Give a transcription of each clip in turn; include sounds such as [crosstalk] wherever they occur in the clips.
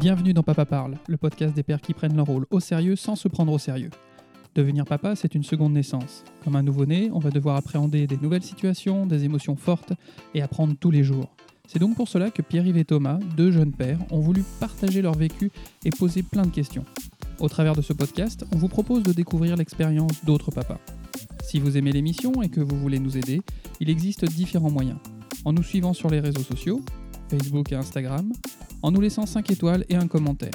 Bienvenue dans Papa Parle, le podcast des pères qui prennent leur rôle au sérieux sans se prendre au sérieux. Devenir papa, c'est une seconde naissance. Comme un nouveau-né, on va devoir appréhender des nouvelles situations, des émotions fortes et apprendre tous les jours. C'est donc pour cela que Pierre-Yves et Thomas, deux jeunes pères, ont voulu partager leur vécu et poser plein de questions. Au travers de ce podcast, on vous propose de découvrir l'expérience d'autres papas. Si vous aimez l'émission et que vous voulez nous aider, il existe différents moyens. En nous suivant sur les réseaux sociaux, Facebook et Instagram, en nous laissant 5 étoiles et un commentaire.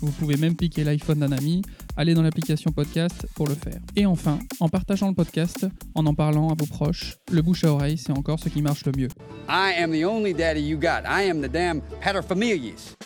Vous pouvez même piquer l'iPhone d'un ami, aller dans l'application podcast pour le faire. Et enfin, en partageant le podcast, en en parlant à vos proches, le bouche à oreille, c'est encore ce qui marche le mieux. I am the only daddy you got. I am the damn paterfamilias.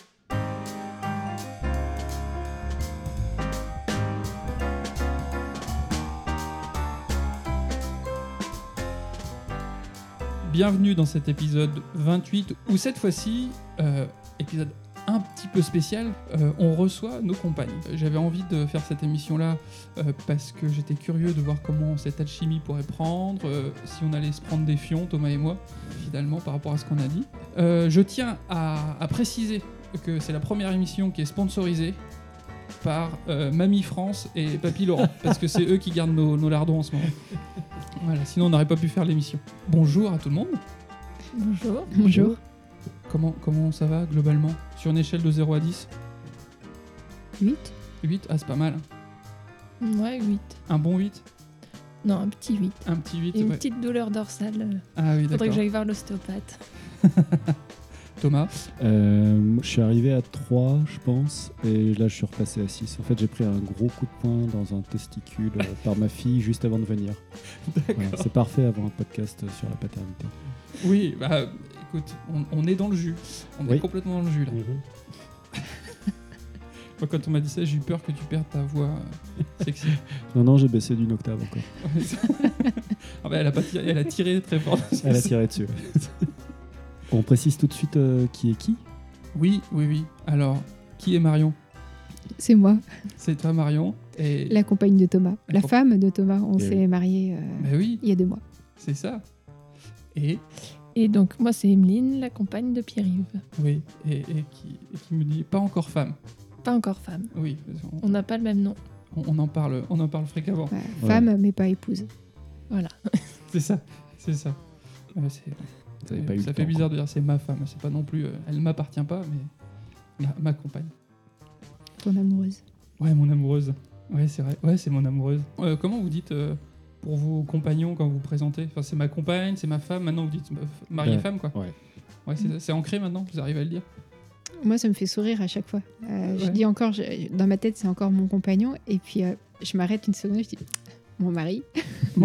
Bienvenue dans cet épisode 28 où cette fois-ci, euh, épisode un petit peu spécial, euh, on reçoit nos compagnes. J'avais envie de faire cette émission-là euh, parce que j'étais curieux de voir comment cette alchimie pourrait prendre, euh, si on allait se prendre des fions, Thomas et moi, finalement, par rapport à ce qu'on a dit. Euh, je tiens à, à préciser que c'est la première émission qui est sponsorisée par euh, Mamie France et Papy Laurent, [laughs] parce que c'est eux qui gardent nos, nos lardons en ce moment. Voilà, sinon on n'aurait pas pu faire l'émission. Bonjour à tout le monde. Bonjour. Bonjour. Comment, comment ça va globalement Sur une échelle de 0 à 10 8 8 Ah, c'est pas mal. Ouais, 8. Un bon 8 Non, un petit 8. Un petit 8 Et une ouais. petite douleur dorsale. Ah oui, Faudrait que j'aille voir l'ostéopathe. [laughs] Thomas? Euh, je suis arrivé à 3, je pense, et là je suis repassé à 6. En fait, j'ai pris un gros coup de poing dans un testicule euh, par ma fille juste avant de venir. [laughs] Voilà, c'est parfait avant un podcast sur la paternité. Oui, bah écoute, on, on est dans le jus. On est complètement dans le jus là. [laughs] Moi, quand on m'a dit ça, j'ai eu peur que tu perdes ta voix euh, sexy. [laughs] Non, non, j'ai baissé d'une octave encore. [laughs] ah bah, elle, a pas tiré, elle a tiré très fort. Elle a tiré dessus. On précise tout de suite euh, qui est qui? Oui, oui, oui. Alors, qui est Marion? C'est moi, C'est toi, Marion. Et la compagne de Thomas. La femme de Thomas. On Et s'est oui. mariés euh, Bah oui, il y a deux mois. c'est ça. Et? Et donc, moi, c'est Emeline, la compagne de Pierre-Yves. oui, et, et qui, et qui me dit pas encore femme. Pas encore femme. Oui, on, n'a pas le même nom. on- on en parle, on en parle fréquemment. Femme, mais pas épouse. Voilà. [laughs] C'est ça, c'est ça. Ouais, c'est- Vous avez pas eu ça fait temps, bizarre quoi. de dire c'est ma femme. C'est pas non plus, euh, elle m'appartient pas, mais ma, ma compagne. Ton amoureuse. Ouais, mon amoureuse. Ouais, c'est vrai. Ouais, c'est mon amoureuse. Euh, comment vous dites euh, pour vos compagnons quand vous vous présentez Enfin, c'est ma compagne, c'est ma femme. Maintenant, vous dites euh, mari et Ouais, femme, quoi. ouais. Ouais, c'est c'est ancré maintenant. Vous arrivez à le dire. Moi, ça me fait sourire à chaque fois. Euh, Je dis encore, je- dans ma tête, c'est encore mon compagnon. Et puis, euh, je m'arrête une seconde, je dis mon mari. [laughs] [laughs]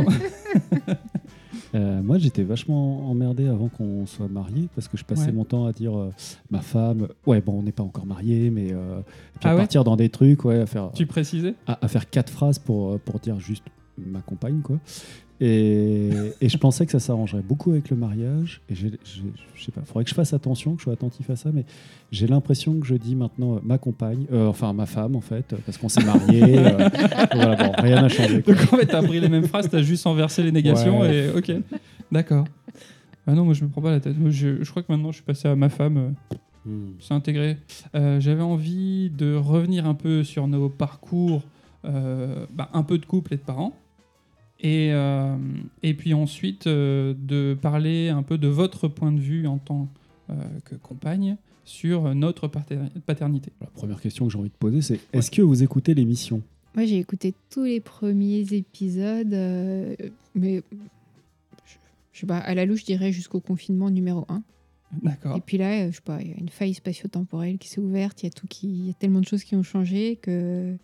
Euh, moi, j'étais vachement emmerdé avant qu'on soit mariés parce que je passais Ouais. mon temps à dire euh, ma femme. Ouais, bon, on n'est pas encore mariés, mais euh, et puis Ah à ouais partir dans des trucs, ouais, à faire Tu précisais? à, à faire quatre phrases pour, pour dire juste ma compagne, quoi. Et, et je pensais que ça s'arrangerait beaucoup avec le mariage. Et je sais pas, faudrait que je fasse attention, que je sois attentif à ça, mais j'ai l'impression que je dis maintenant euh, ma compagne, euh, enfin ma femme en fait, parce qu'on s'est mariés. euh, [laughs] voilà, bon, rien n'a changé. quoi. Donc en fait, t'as appris les mêmes phrases, t'as juste inversé les négations Ouais. et ok. D'accord. Ah non, moi je me prends pas la tête. Moi, je, je crois que maintenant je suis passé à ma femme. Hmm. c'est intégré. J'avais envie de revenir un peu sur nos parcours, bah, un peu de couple et de parents. Et, euh, et puis ensuite euh, de parler un peu de votre point de vue en tant euh, que compagne sur notre pater- paternité. La première question que j'ai envie de poser, c'est est-ce que vous écoutez l'émission? Moi, j'ai écouté tous les premiers épisodes, euh, mais je, je sais pas, à la louche, je dirais jusqu'au confinement numéro 1. D'accord. Et puis là, je sais pas, il y a une faille spatio-temporelle qui s'est ouverte, il y a tout qui, y a tellement de choses qui ont changé que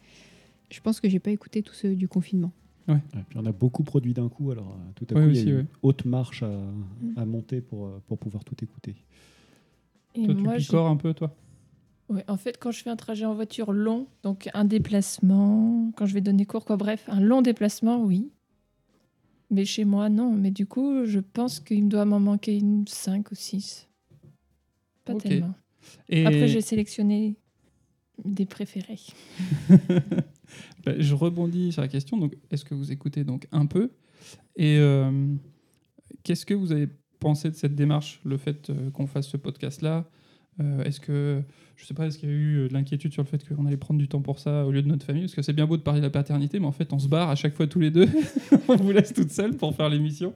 je pense que j'ai pas écouté tous ceux du confinement. Ouais, puis on a beaucoup produit d'un coup, alors euh, tout à Ouais, coup, aussi, il y a ouais. une haute marche à, à monter pour, euh, pour pouvoir tout écouter. Et Toi, tu moi, picores un peu, toi? Ouais, en fait, quand je fais un trajet en voiture long, donc un déplacement, quand je vais donner cours, quoi, bref, un long déplacement, oui. Mais chez moi, non. Mais du coup, je pense qu'il me doit m'en manquer une 5 ou 6. Pas tellement. Et Après, j'ai sélectionné des préférés. [laughs] Bah, je rebondis sur la question. Donc, est-ce que vous écoutez donc un peu? Et euh, qu'est-ce que vous avez pensé de cette démarche, le fait euh, qu'on fasse ce podcast-là? Euh, est-ce que, je sais pas, est-ce qu'il y a eu de l'inquiétude sur le fait qu'on allait prendre du temps pour ça au lieu de notre famille? Parce que c'est bien beau de parler de la paternité, mais en fait, on se barre à chaque fois tous les deux. [laughs] on vous laisse toute seule pour faire l'émission.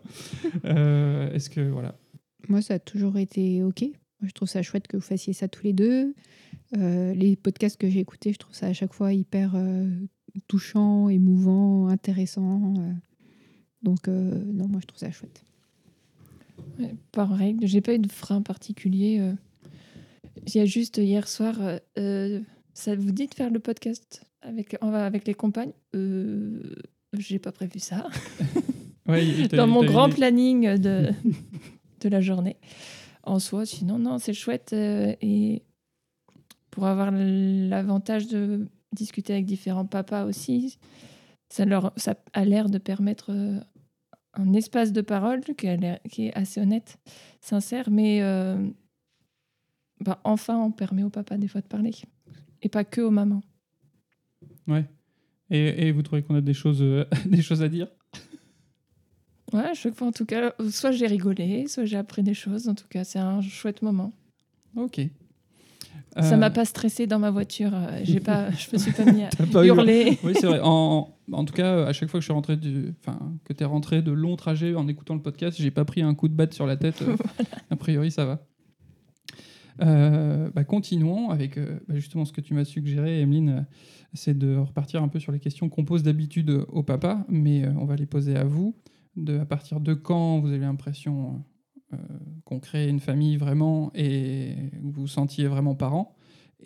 Est-ce que, voilà. Moi, ça a toujours été OK. Je trouve ça chouette que vous fassiez ça tous les deux. Les podcasts que j'ai écoutés, je trouve ça à chaque fois hyper touchant, émouvant, intéressant. euh. Donc, euh, non, moi, je trouve ça chouette. Ouais, pareil, j'ai pas eu de frein particulier. euh. Il y a juste hier soir, euh, ça vous dit de faire le podcast avec, on va avec les compagnes? Euh, J'ai pas prévu ça. [laughs] Ouais, Dans mon grand planning de, [laughs] de la journée. En soi, sinon, non, c'est chouette. euh, et pour avoir l'avantage de discuter avec différents papas aussi, ça, leur, ça a l'air de permettre euh, un espace de parole qui, a l'air- qui est assez honnête, sincère, mais euh, bah, enfin, on permet aux papas des fois de parler. Et pas que aux mamans. Ouais. Et, et vous trouvez qu'on a des choses, euh, [laughs] des choses à dire? Ouais, à chaque fois, en tout cas, soit j'ai rigolé, soit j'ai appris des choses. En tout cas, c'est un chouette moment. Ok. Ça Euh, m'a pas stressé dans ma voiture. euh, J'ai pas, [laughs] je me suis pas mis à [laughs] pas hurler. Oui, c'est vrai. En, en tout cas, à chaque fois que je suis rentré du, enfin, que t'es rentré de longs trajets en écoutant le podcast, j'ai pas pris un coup de batte sur la tête. euh, [laughs] A priori, ça va. Euh, bah, continuons avec euh, bah, justement ce que tu m'as suggéré, Emeline, c'est de repartir un peu sur les questions qu'on pose d'habitude au papa, mais euh, on va les poser à vous. De, à partir de quand vous avez l'impression qu'on crée une famille vraiment et que vous vous sentiez vraiment parent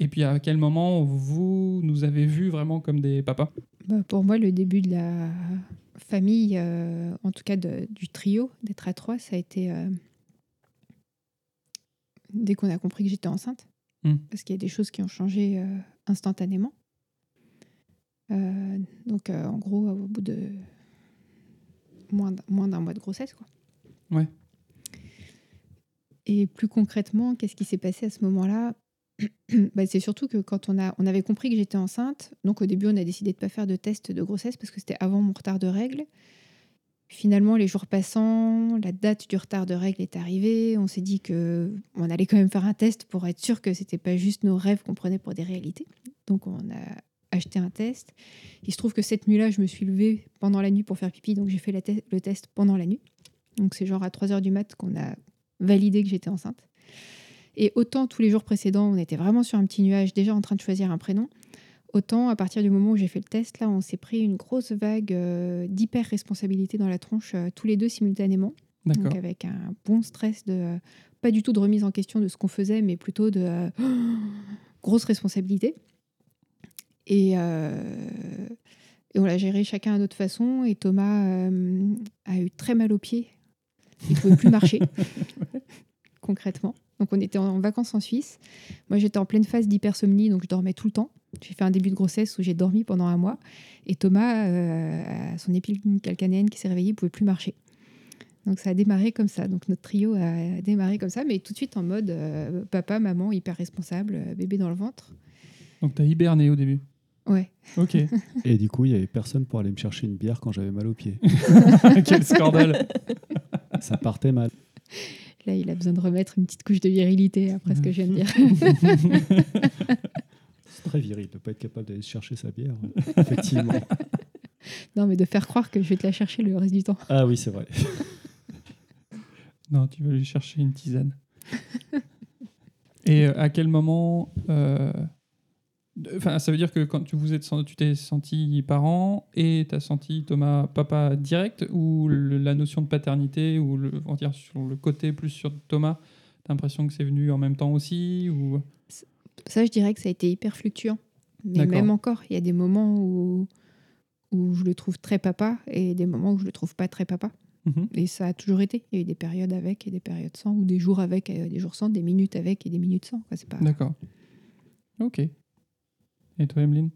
Et puis à quel moment vous nous avez vus vraiment comme des papas? Bah, pour moi, le début de la famille, euh, en tout cas de- du trio, d'être à trois, ça a été euh, dès qu'on a compris que j'étais enceinte. Hmm. Parce qu'il y a des choses qui ont changé euh, instantanément. Euh, donc, euh, en gros, au bout de moins d'un- moins d'un mois de grossesse. Quoi. Ouais. Et plus concrètement, qu'est-ce qui s'est passé à ce moment-là? [clears throat] Bah, C'est surtout que quand on, a, on avait compris que j'étais enceinte, donc au début, on a décidé de ne pas faire de test de grossesse parce que c'était avant mon retard de règles. Finalement, les jours passant, la date du retard de règles est arrivée. On s'est dit que on allait quand même faire un test pour être sûr que c'était pas juste nos rêves qu'on prenait pour des réalités. Donc, on a acheté un test. Il se trouve que cette nuit-là, je me suis levée pendant la nuit pour faire pipi, donc j'ai fait le test pendant la nuit. Donc, c'est genre à 3 heures du mat qu'on a validé que j'étais enceinte. Et autant tous les jours précédents, on était vraiment sur un petit nuage, déjà en train de choisir un prénom, autant à partir du moment où j'ai fait le test, là, on s'est pris une grosse vague euh, d'hyper-responsabilité dans la tronche, euh, tous les deux simultanément. Donc avec un bon stress de euh, pas du tout de remise en question de ce qu'on faisait, mais plutôt de euh, [gasps] grosse responsabilité. Et, euh, et on l'a géré chacun à notre façon. Et Thomas a eu très mal aux pieds. Il ne pouvait plus marcher, [laughs] concrètement. Donc on était en vacances en Suisse. Moi j'étais en pleine phase d'hypersomnie, donc je dormais tout le temps. J'ai fait un début de grossesse où j'ai dormi pendant un mois. Et Thomas euh, a son épilepsie calcanéenne qui s'est réveillée, il ne pouvait plus marcher. Donc ça a démarré comme ça. Donc notre trio a démarré comme ça, mais tout de suite en mode euh, papa, maman, hyper responsable, euh, bébé dans le ventre. Donc t'as hiberné au début? Ouais. Ok. Et du coup, il y avait personne pour aller me chercher une bière quand j'avais mal aux pieds. [laughs] Quel scandale. [laughs] Ça partait mal. Là, il a besoin de remettre une petite couche de virilité après ce que je viens de dire. [laughs] C'est très viril de ne pas être capable d'aller chercher sa bière. Effectivement. [laughs] non, mais de faire croire que je vais te la chercher le reste du temps. Ah oui, c'est vrai. Non, tu vas lui chercher une tisane. Et euh, à quel moment euh, Enfin, ça veut dire que quand tu vous êtes, tu t'es senti parent et tu as senti Thomas papa direct ou le- la notion de paternité ou le, on va dire sur le côté plus sur Thomas, t'as l'impression que c'est venu en même temps aussi ou? Ça, je dirais que ça a été hyper fluctuant. Mais même encore, il y a des moments où, où je le trouve très papa et des moments où je le trouve pas très papa. Mhm. Et ça a toujours été. Il y a eu des périodes avec et des périodes sans, ou des jours avec et des jours sans, des minutes avec et des minutes sans. quoi. C'est pas... D'accord. Ok. Et toi, Emeline?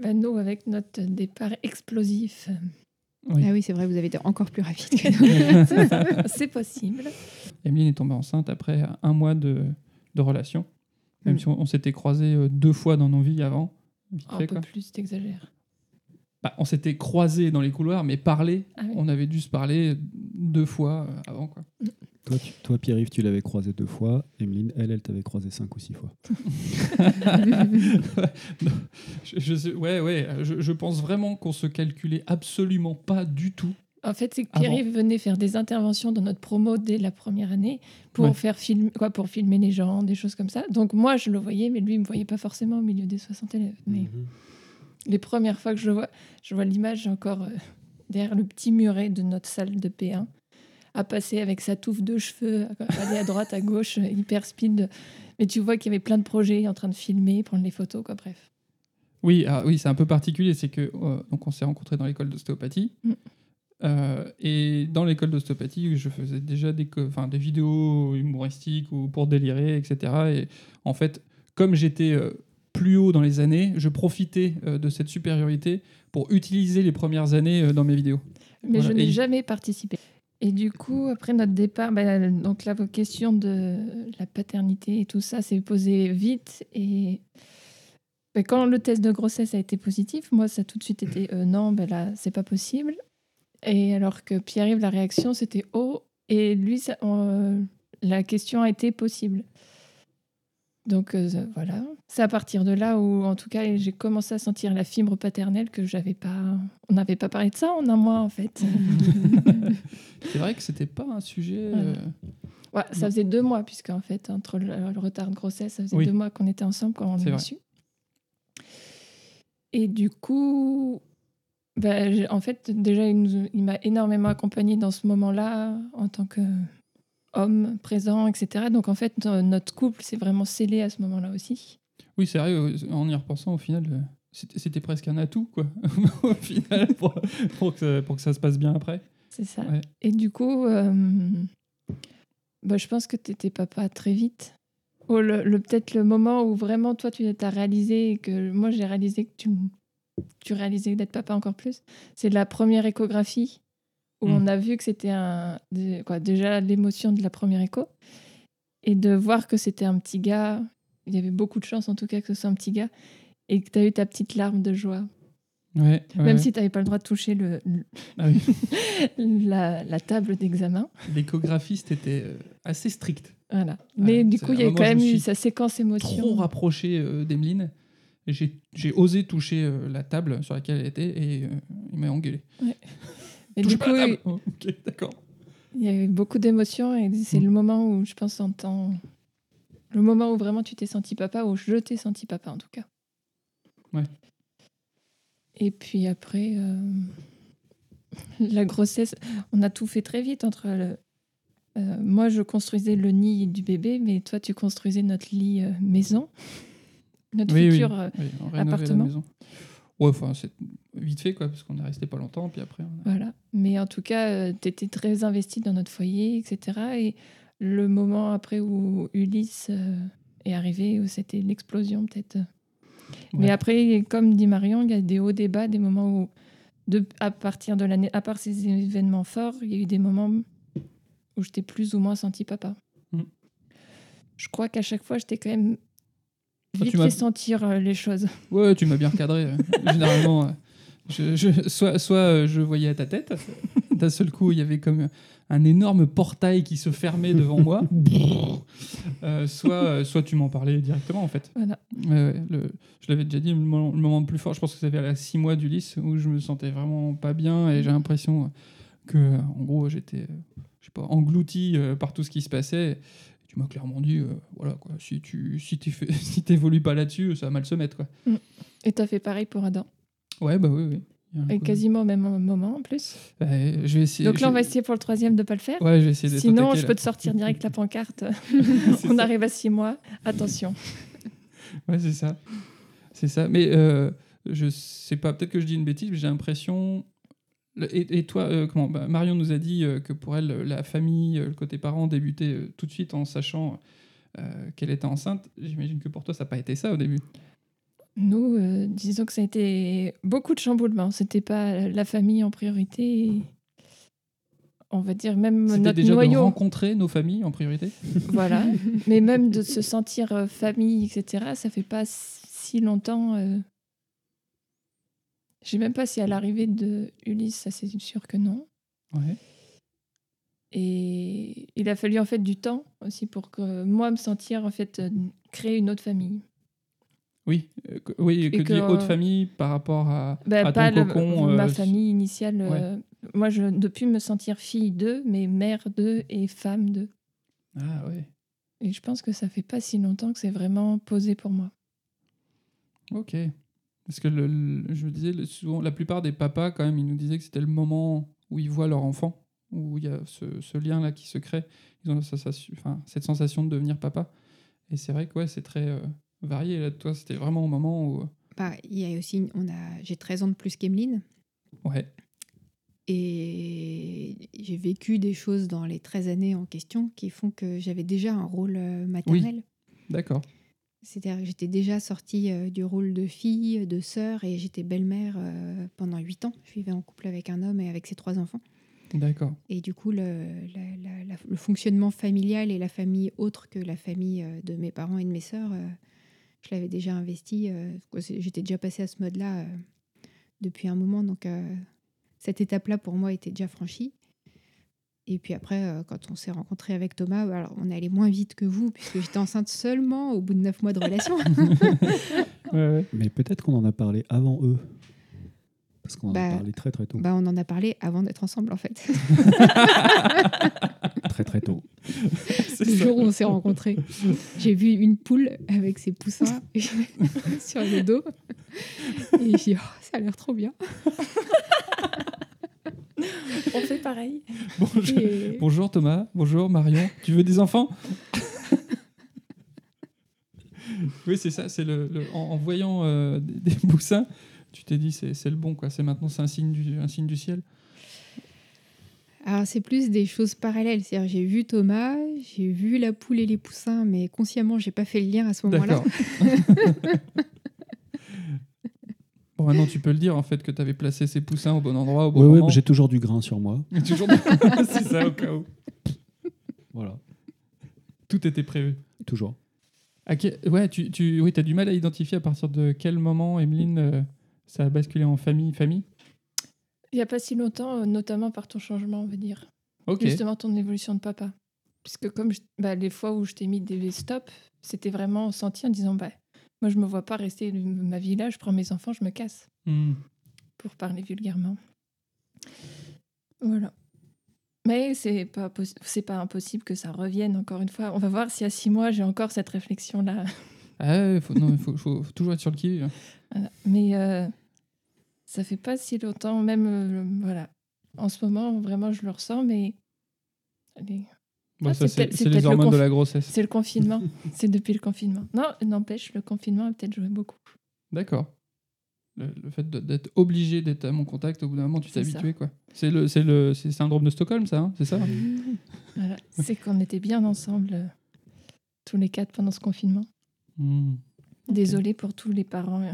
Bah, nous, avec notre départ explosif, Oui. Ah oui, c'est vrai, vous avez été encore plus rapide que [laughs] nous. c'est possible. Emeline est tombée enceinte après un mois de, de relation. Même Mm. si on, on s'était croisés euh, deux fois dans nos vies avant. Vite Un fait, peu quoi. plus, t'exagères. Bah, on s'était croisés dans les couloirs, mais parler, Ah oui. on avait dû se parler deux fois euh, avant. Quoi. Toi, tu- toi Pierre-Yves, tu l'avais croisé deux fois. Emeline, elle, elle t'avait croisé cinq ou six fois. [laughs] [laughs] je, je sais- ouais, ouais, je, je pense vraiment qu'on se calculait absolument pas du tout. En fait, c'est que Ah Pierre venait faire des interventions dans notre promo dès la première année pour Ouais. faire film, quoi, pour filmer les gens, des choses comme ça. Donc moi, je le voyais, mais lui, il me voyait pas forcément au milieu des 60 élèves. Mais Mhm. les premières fois que je le vois, je vois l'image encore euh, derrière le petit muret de notre salle de P1, à passer avec sa touffe de cheveux, à aller à droite, à gauche, euh, hyper speed. Mais tu vois qu'il y avait plein de projets en train de filmer, prendre les photos, quoi. Bref. Oui, ah, oui, c'est un peu particulier, c'est que euh, donc on s'est rencontrés dans l'école d'ostéopathie. Mm. Euh, et dans l'école d'ostéopathie, je faisais déjà des, vidéos humoristiques ou pour délirer, etc. Et en fait, comme j'étais euh, plus haut dans les années, je profitais euh, de cette supériorité pour utiliser les premières années dans mes vidéos. Mais Voilà, je n'ai et- jamais participé. Et du coup, après notre départ, bah, donc la question de la paternité et tout ça s'est posé vite. Et bah, quand le test de grossesse a été positif, moi, ça a tout de suite été euh, non, bah, là, c'est pas possible. Et alors que Pierre-Yves, la réaction, c'était oh. Et lui, euh, la question a été possible. Donc euh, voilà, c'est à partir de là où, en tout cas, j'ai commencé à sentir la fibre paternelle que j'avais pas. On n'avait pas parlé de ça en un mois, en fait. [laughs] C'est vrai que c'était pas un sujet. Voilà. euh, Ouais, ça faisait deux mois, puisque en fait, entre le, le retard de grossesse, ça faisait Oui. deux mois qu'on était ensemble quand on l'a su. Et du coup, bah, en fait, déjà, il, il m'a énormément accompagné dans ce moment-là en tant que homme présent, etc. Donc en fait, no- notre couple s'est vraiment scellé à ce moment-là aussi. Oui, c'est vrai, euh, en y repensant, au final, euh, c'était presque un atout, quoi, [laughs] au final, pour, pour que ça, pour que ça se passe bien après. C'est ça. Ouais. Et du coup, euh, bah, je pense que tu étais papa très vite. Le, le- peut-être le moment où vraiment toi tu as réalisé et que moi j'ai réalisé que tu, tu réalisais d'être papa encore plus. C'est la première échographie où Mm. on a vu que c'était un quoi, déjà l'émotion de la première écho et de voir que c'était un petit gars. Il y avait beaucoup de chance en tout cas que ce soit un petit gars et que tu as eu ta petite larme de joie. Ouais, ouais, Même si tu n'avais pas le droit de toucher le, le- Ah oui. [laughs] la, la table d'examen. L'échographiste était euh, assez strict. Voilà. Mais du coup, il y a quand même me eu sa séquence émotion. Trop rapproché euh, d'Emeline. J'ai osé toucher euh, la table sur laquelle elle était et il m'a engueulé. Et Touche du coup, il Oh, ok, d'accord. il y a eu beaucoup d'émotions et c'est Mm. le moment où je pense en temps. Le moment où vraiment tu t'es senti papa, où je t'ai senti papa en tout cas. Ouais. Et puis après, euh, [laughs] la grossesse, on a tout fait très vite entre. le- euh, moi, je construisais le nid du bébé, mais toi, tu construisais notre lit euh, maison, notre Oui, futur. euh, oui, appartement. Ouais, enfin, c'est vite fait, quoi, parce qu'on est resté pas longtemps, puis après. on a- Voilà. Mais en tout cas, tu étais très investi dans notre foyer, etc. Et le moment après où Ulysse euh, est arrivé, où c'était l'explosion peut-être. Mais après, comme dit Marion, il y a des hauts, des bas, des moments où, de, à partir de l'année, à part ces événements forts, il y a eu des moments où je t'ai plus ou moins senti papa. Mm. Je crois qu'à chaque fois, je t'ai quand même Tu vite m'as- fait sentir euh, les choses. Ouais, tu m'as bien recadré. euh. [laughs] Généralement, euh, je, je- soit, soit je voyais à ta tête, [laughs] d'un seul coup, il y avait comme un énorme portail qui se fermait devant moi. [laughs] Euh, soit, soit tu m'en parlais directement, en fait. Voilà. Le- je l'avais déjà dit, le moment, le moment le plus fort, je pense que c'était à la six mois d'Ulysse, où je me sentais vraiment pas bien et j'ai l'impression que, en gros, j'étais, je sais pas, englouti par tout ce qui se passait. M'as clairement dit, euh, voilà, quoi, si tu [laughs] si t'évolues pas là-dessus, ça va mal se mettre, quoi. Et tu as fait pareil pour Adam? Ouais, bah oui, oui. Et quasiment au même moment en plus? Je vais essayer. Donc là, on va essayer pour le troisième de pas le faire. Ouais, je vais essayer d'être Sinon, je là. peux te sortir direct la pancarte. [laughs] [laughs] On ça. arrive à six mois. Attention. Ouais, c'est ça. C'est ça. Mais euh, je sais pas, peut-être que je dis une bêtise, mais j'ai l'impression. Et, et toi, euh, comment bah, Marion nous a dit euh, que pour elle, la famille, euh, le côté parent débutait euh, tout de suite en sachant euh, qu'elle était enceinte. J'imagine que pour toi, ça n'a pas été ça au début. Nous, euh, disons que ça a été beaucoup de chamboulements. C'était pas la famille en priorité. On va dire même notre déjà de noyau. rencontrer nos familles en priorité. Voilà. [laughs] Mais même de se sentir euh, famille, etc., ça fait pas si longtemps. euh. Je sais même pas si à l'arrivée de Ulysse, ça c'est sûr que non. Ouais. Et il a fallu en fait du temps aussi pour que moi me sentir en fait euh, créer une autre famille. Oui, euh, que- oui, que, que, dit haute euh, famille par rapport à, Bah, à ton le- cocon. ma euh, famille initiale. ouais. euh, moi, je ne plus me sentir fille d'eux, mais mère d'eux et femme d'eux. Ah ouais, Et je pense que ça fait pas si longtemps que c'est vraiment posé pour moi. ok. Parce que le, le- je me disais, souvent, la plupart des papas, quand même, ils nous disaient que c'était le moment où ils voient leur enfant, où il y a ce, ce lien-là qui se crée. Ils ont la sensation- enfin, cette sensation de devenir papa. Et c'est vrai que ouais, c'est très euh, varié. Là, toi, c'était vraiment au moment où. Bah, il y a aussi, on a, j'ai 13 ans de plus qu'Emeline. Ouais, Et j'ai vécu des choses dans les 13 années en question qui font que j'avais déjà un rôle euh, maternel. d'accord. C'est-à-dire que j'étais déjà sortie euh, du rôle de fille, de sœur, et j'étais belle-mère euh, pendant 8 ans. Je vivais en couple avec un homme et avec ses trois enfants. D'accord. Et du coup, le, la- la- la- le fonctionnement familial et la famille autre que la famille euh, de mes parents et de mes sœurs, je l'avais déjà investi. J'étais déjà passée à ce mode-là depuis un moment. Donc, cette étape-là, pour moi, était déjà franchie. Et puis après, euh, quand on s'est rencontré avec Thomas, bah, alors, on est allé moins vite que vous, puisque j'étais enceinte seulement au bout de neuf mois de relation. [laughs] Ouais, ouais. Mais peut-être qu'on en a parlé avant eux. Parce qu'on en Bah, a parlé très très tôt. bah, on en a parlé avant d'être ensemble, en fait. [laughs] Très très tôt. C'est le ça. jour où on s'est rencontrés. J'ai vu une poule avec ses poussins [laughs] sur le dos. Et j'ai dit, oh, ça a l'air trop bien. On fait pareil. Bonjour. Et- Bonjour Thomas, bonjour Marion. Tu veux des enfants? Oui, c'est ça. C'est le, le- en, en voyant euh, des, des poussins, tu t'es dit c'est c'est le bon quoi. C'est maintenant c'est un signe du un signe du ciel. Alors, c'est plus des choses parallèles. C'est-à-dire, j'ai vu Thomas, j'ai vu la poule et les poussins, mais consciemment, j'ai pas fait le lien à ce moment-là. [laughs] Bon maintenant tu peux le dire en fait que tu avais placé ces poussins au bon endroit au bon Oui, oui, j'ai toujours du grain sur moi. [laughs] Toujours. c'est ça au cas où. Voilà, Tout était prévu. toujours. À quel- Ouais, tu, tu oui, as du mal à identifier à partir de quel moment, Emeline, euh, ça a basculé en famille famille? Il n'y a pas si longtemps, euh, notamment par ton changement, on va dire. Ok. Justement, ton évolution de papa. Puisque comme je- bah, les fois où je t'ai mis des stops, c'était vraiment senti en disant, bah, moi, je me vois pas rester de ma vie là, je prends mes enfants, je me casse, Hmm. pour parler vulgairement. Voilà. Mais c'est pas, c'est pas impossible que ça revienne encore une fois. On va voir si à six mois, j'ai encore cette. Ah faut, non, faut, faut- faut toujours être sur le qui Voilà. Mais euh, ça fait pas si longtemps, même euh, voilà. En ce moment, vraiment, je le ressens, mais allez, Bon, Ah, ça, c'est les hormones de la grossesse. c'est le confinement. [laughs] c'est depuis le confinement. Non, n'empêche, le confinement a peut-être joué beaucoup. D'accord. Le, le fait de- d'être obligé d'être à mon contact, au bout d'un moment, tu t'es habitué. quoi. C'est le, c'est le c'est le syndrome de Stockholm, ça, hein, c'est ça [laughs] Voilà. C'est qu'on était bien ensemble, euh, tous les quatre, pendant ce confinement. Hmm. Désolée pour tous les parents euh,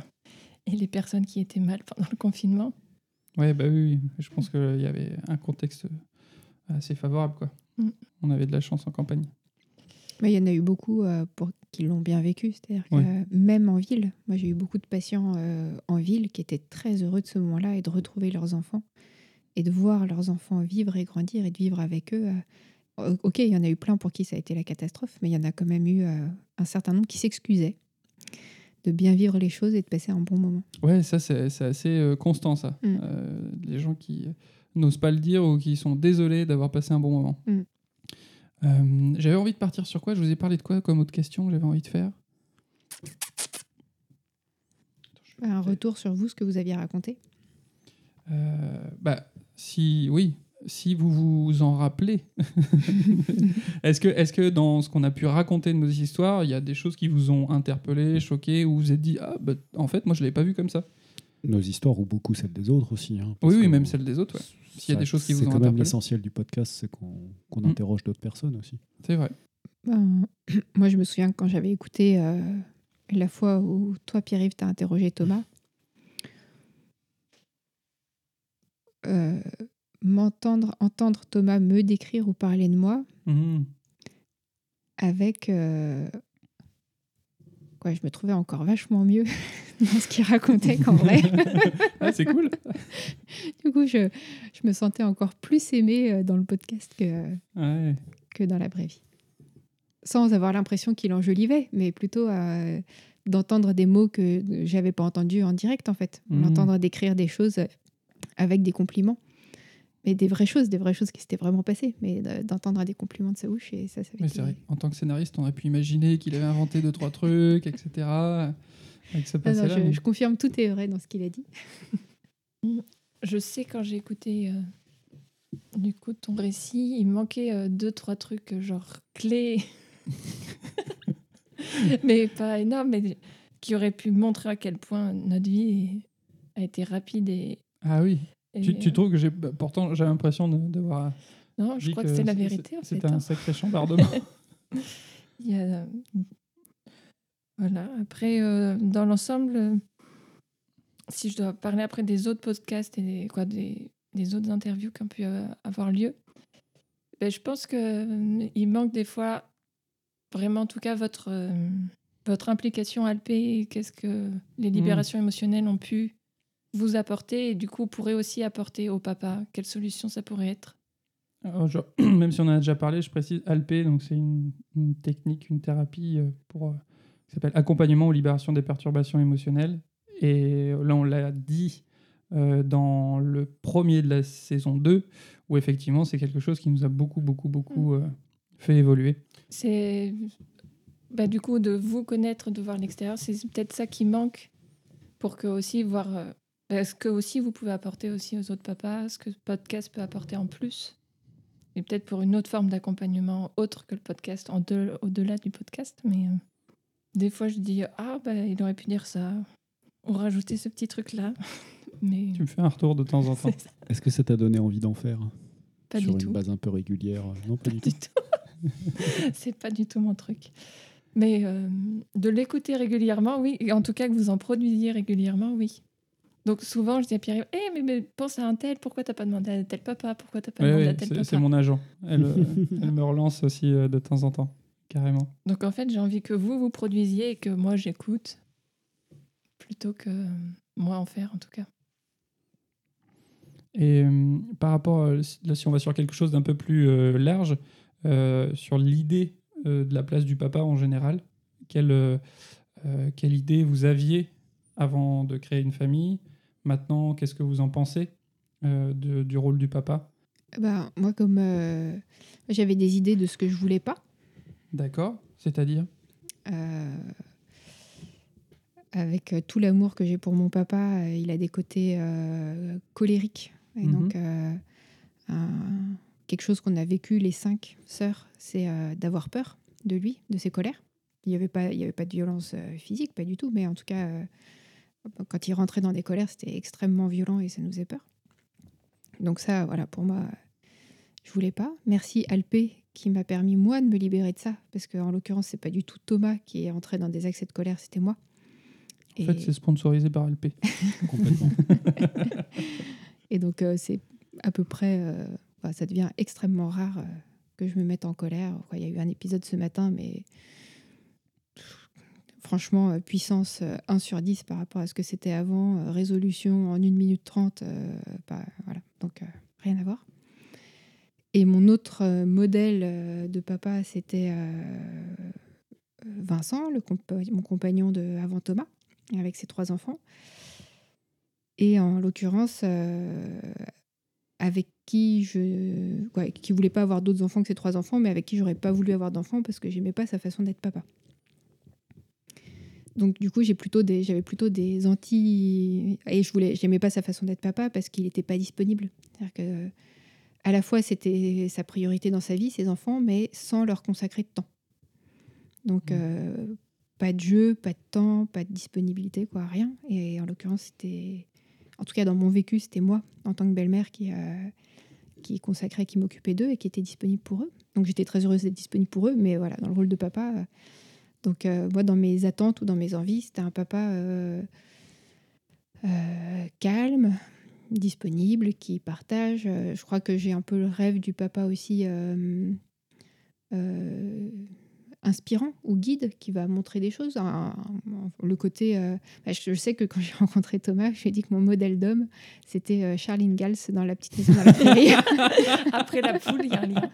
et les personnes qui étaient mal pendant le confinement. Ouais, bah oui, oui. je pense qu'il y avait un contexte assez favorable. quoi. Mm. On avait de la chance en campagne. Mais il y en a eu beaucoup euh, pour, qui l'ont bien vécu. C'est-à-dire que Ouais. euh, même en ville, moi j'ai eu beaucoup de patients euh, en ville qui étaient très heureux de ce moment-là et de retrouver leurs enfants et de voir leurs enfants vivre et grandir et de vivre avec eux. euh. Ok, il y en a eu plein pour qui ça a été la catastrophe, mais il y en a quand même eu euh, un certain nombre qui s'excusaient de bien vivre les choses et de passer un bon moment. Ouais, ça, c'est assez euh, constant, ça. Mm. Euh, les gens qui n'osent pas le dire ou qui sont désolés d'avoir passé un bon moment. Mm. Euh, j'avais envie de partir sur quoi? Je vous ai parlé de quoi comme autre question que j'avais envie de faire? Un retour sur vous, ce que vous aviez raconté? Euh, bah, si, oui, si vous vous en rappelez. [laughs] est-ce que, est que dans ce qu'on a pu raconter de nos histoires, il y a des choses qui vous ont interpellé, choqué, ou vous vous êtes dit, ah, bah, en fait, moi, je ne l'avais pas vu comme ça? Nos histoires ou beaucoup celles des autres aussi. hein, Oui, oui, même celles des autres. ouais. S'il y a des choses qui vous C'est ont quand même l'essentiel du podcast, c'est qu'on qu'on Mm. interroge d'autres personnes aussi. C'est vrai. Ben, [clears throat] moi, je me souviens que quand j'avais écouté euh, la fois où toi, Pierre-Yves, t'as interrogé Thomas, euh, m'entendre, entendre Thomas me décrire ou parler de moi Mhm. avec, euh, ouais, je me trouvais encore vachement mieux [laughs] dans ce qu'il racontait qu'en vrai. [laughs] Ah, c'est cool. du coup, je, je me sentais encore plus aimée euh, dans le podcast que, Ouais. que dans la vraie vie. Sans avoir l'impression qu'il enjolivait, mais plutôt euh, d'entendre des mots que j'avais pas entendus en direct, en fait. D'entendre décrire des choses avec des compliments. Mais des vraies choses, des vraies choses qui s'étaient vraiment passées. Mais de- d'entendre des compliments de sa bouche, et ça, ça avait été- c'est vrai. En tant que scénariste, on a pu imaginer qu'il avait inventé deux, trois trucs, etc. Avec ce Ah non, je, mais- je confirme, tout est vrai dans ce qu'il a dit. [laughs] Je sais quand j'ai écouté euh, du coup ton récit, il me manquait euh, deux trois trucs euh, genre clés, [laughs] mais pas énormes, mais qui auraient pu montrer à quel point notre vie a été rapide et. Ah oui. Tu, tu trouves que j'ai. bah, Pourtant, j'ai l'impression d'avoir. Non, je crois que, c'est la c'est- vérité fait. C'était hein. un sacré chambardement. [laughs] [laughs] Il y a- Voilà. Après, euh, dans l'ensemble, euh, si je dois parler après des autres podcasts et des, quoi, des, des autres interviews qui ont pu euh, avoir lieu, ben, je pense qu'il manque des fois, vraiment en tout cas, votre, euh, votre implication Alpé et qu'est-ce que les libérations émotionnelles ont pu vous apporter et du coup pourrait aussi apporter au papa. Quelle solution ça pourrait être? Alors, genre, [clears throat] même si on en a déjà parlé, je précise Alpé, donc c'est une, une technique, une thérapie euh, pour, euh, qui s'appelle accompagnement aux libérations des perturbations émotionnelles. Et là, on l'a dit euh, dans le premier de la saison 2, où effectivement, c'est quelque chose qui nous a beaucoup, beaucoup, beaucoup euh, fait évoluer. C'est bah, du coup de vous connaître, de voir l'extérieur, c'est peut-être ça qui manque pour que aussi voir ce que aussi vous pouvez apporter aussi aux autres papas, ce que le podcast peut apporter en plus, et peut-être pour une autre forme d'accompagnement autre que le podcast, en de- au-delà du podcast. Mais euh, des fois, je dis ah bah il aurait pu dire ça, ou rajouter ce petit truc là, [laughs] mais Tu me fais un retour de temps en [laughs] temps. Est-ce que ça t'a donné envie d'en faire? Pas sur du une tout. base un peu régulière Non, pas du du tout. tout. [laughs] c'est pas du tout mon truc. Mais euh, de l'écouter régulièrement, oui. Et en tout cas, que vous en produisiez régulièrement, oui. Donc souvent, je dis à Pierre, Eh, mais, mais pense à un tel, pourquoi t'as pas demandé à tel papa? Pourquoi t'as pas demandé à tel papa? c'est mon agent. Elle, [laughs] euh, elle me relance aussi euh, de temps en temps, carrément. Donc en fait, j'ai envie que vous, vous produisiez et que moi, j'écoute, plutôt que moi en faire, en tout cas. Et euh, par rapport, si- là, si on va sur quelque chose d'un peu plus euh, large, euh, sur l'idée de la place du papa en général, quelle, quelle idée vous aviez avant de créer une famille? Maintenant, qu'est-ce que vous en pensez euh, de- du rôle du papa? Ben, moi, comme euh, j'avais des idées de ce que je voulais pas, D'accord C'est-à-dire? Euh, avec tout l'amour que j'ai pour mon papa, il a des côtés euh, colériques. Et Mhm. donc, euh, un- quelque chose qu'on a vécu, les cinq sœurs, c'est euh, d'avoir peur de lui, de ses colères. Il n'y avait, pas- il y avait pas de violence physique, pas du tout, mais en tout cas, quand il rentrait dans des colères, c'était extrêmement violent et ça nous faisait peur. Donc ça, voilà, pour moi, je voulais pas. Merci Alpé qui m'a permis moi de me libérer de ça, parce qu'en l'occurrence, c'est pas du tout Thomas qui est entré dans des accès de colère, c'était moi. En fait, c'est sponsorisé par LP. [laughs] Complètement. [laughs] Et donc, euh, c'est à peu près. euh, enfin, ça devient extrêmement rare euh, que je me mette en colère. Il y a eu un épisode ce matin, mais. Franchement, euh, puissance euh, 1 sur 10 par rapport à ce que c'était avant. euh, résolution en 1 minute 30. euh, pas- voilà. Donc, euh, rien à voir. Et mon autre euh, modèle euh, de papa, c'était euh, euh, Vincent, mon compagnon de avant Thomas, avec ses trois enfants. Et en l'occurrence, euh, avec qui je. Qui voulait pas avoir d'autres enfants que ses trois enfants, mais avec qui j'aurais pas voulu avoir d'enfants parce que j'aimais pas sa façon d'être papa. Donc du coup, j'ai plutôt des, j'avais plutôt des anti et je voulais, j'aimais pas sa façon d'être papa parce qu'il n'était pas disponible. C'est-à-dire que à la fois c'était sa priorité dans sa vie, ses enfants, mais sans leur consacrer de temps. Donc Mmh. euh, pas de jeu, pas de temps, pas de disponibilité, quoi, rien. Et en l'occurrence, c'était, en tout cas dans mon vécu, c'était moi en tant que belle-mère qui euh, qui consacrait, qui m'occupait d'eux et qui était disponible pour eux. Donc j'étais très heureuse d'être disponible pour eux, mais voilà, dans le rôle de papa. Donc euh, moi, dans mes attentes ou dans mes envies, c'était un papa euh, euh, calme, disponible, qui partage. Euh, je crois que j'ai un peu le rêve du papa aussi euh, euh, inspirant ou guide qui va montrer des choses. Un- un- le côté, euh, bah, je, sais que quand [laughs] j'ai rencontré Thomas, je lui ai dit que mon modèle d'homme, c'était euh, Charles Ingalls dans La petite maison dans la prairie. [laughs] Après la poule, il y a un lien.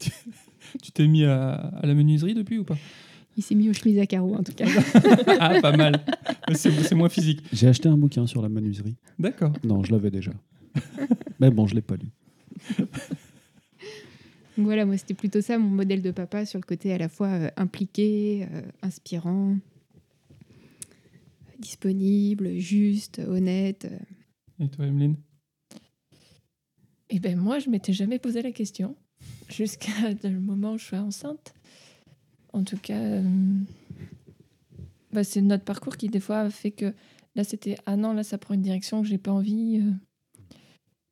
Tu [laughs] [laughs] t'es mis à, à la menuiserie depuis ou pas Il s'est mis aux chemises à carreaux en tout cas. [laughs] Ah, pas mal. C'est moins physique. J'ai acheté un bouquin sur la menuiserie. D'accord. Non, je l'avais déjà. [laughs] Mais bon, je l'ai pas lu. Donc voilà, moi c'était plutôt ça mon modèle de papa sur le côté à la fois euh, impliqué, euh, inspirant, disponible, juste, honnête. Et toi, Emeline? Et ben moi, je m'étais jamais posé la question jusqu'à [laughs] le moment où je suis enceinte. En tout cas, euh, bah, c'est notre parcours qui des fois fait que là c'était ah non là ça prend une direction que j'ai pas envie. euh.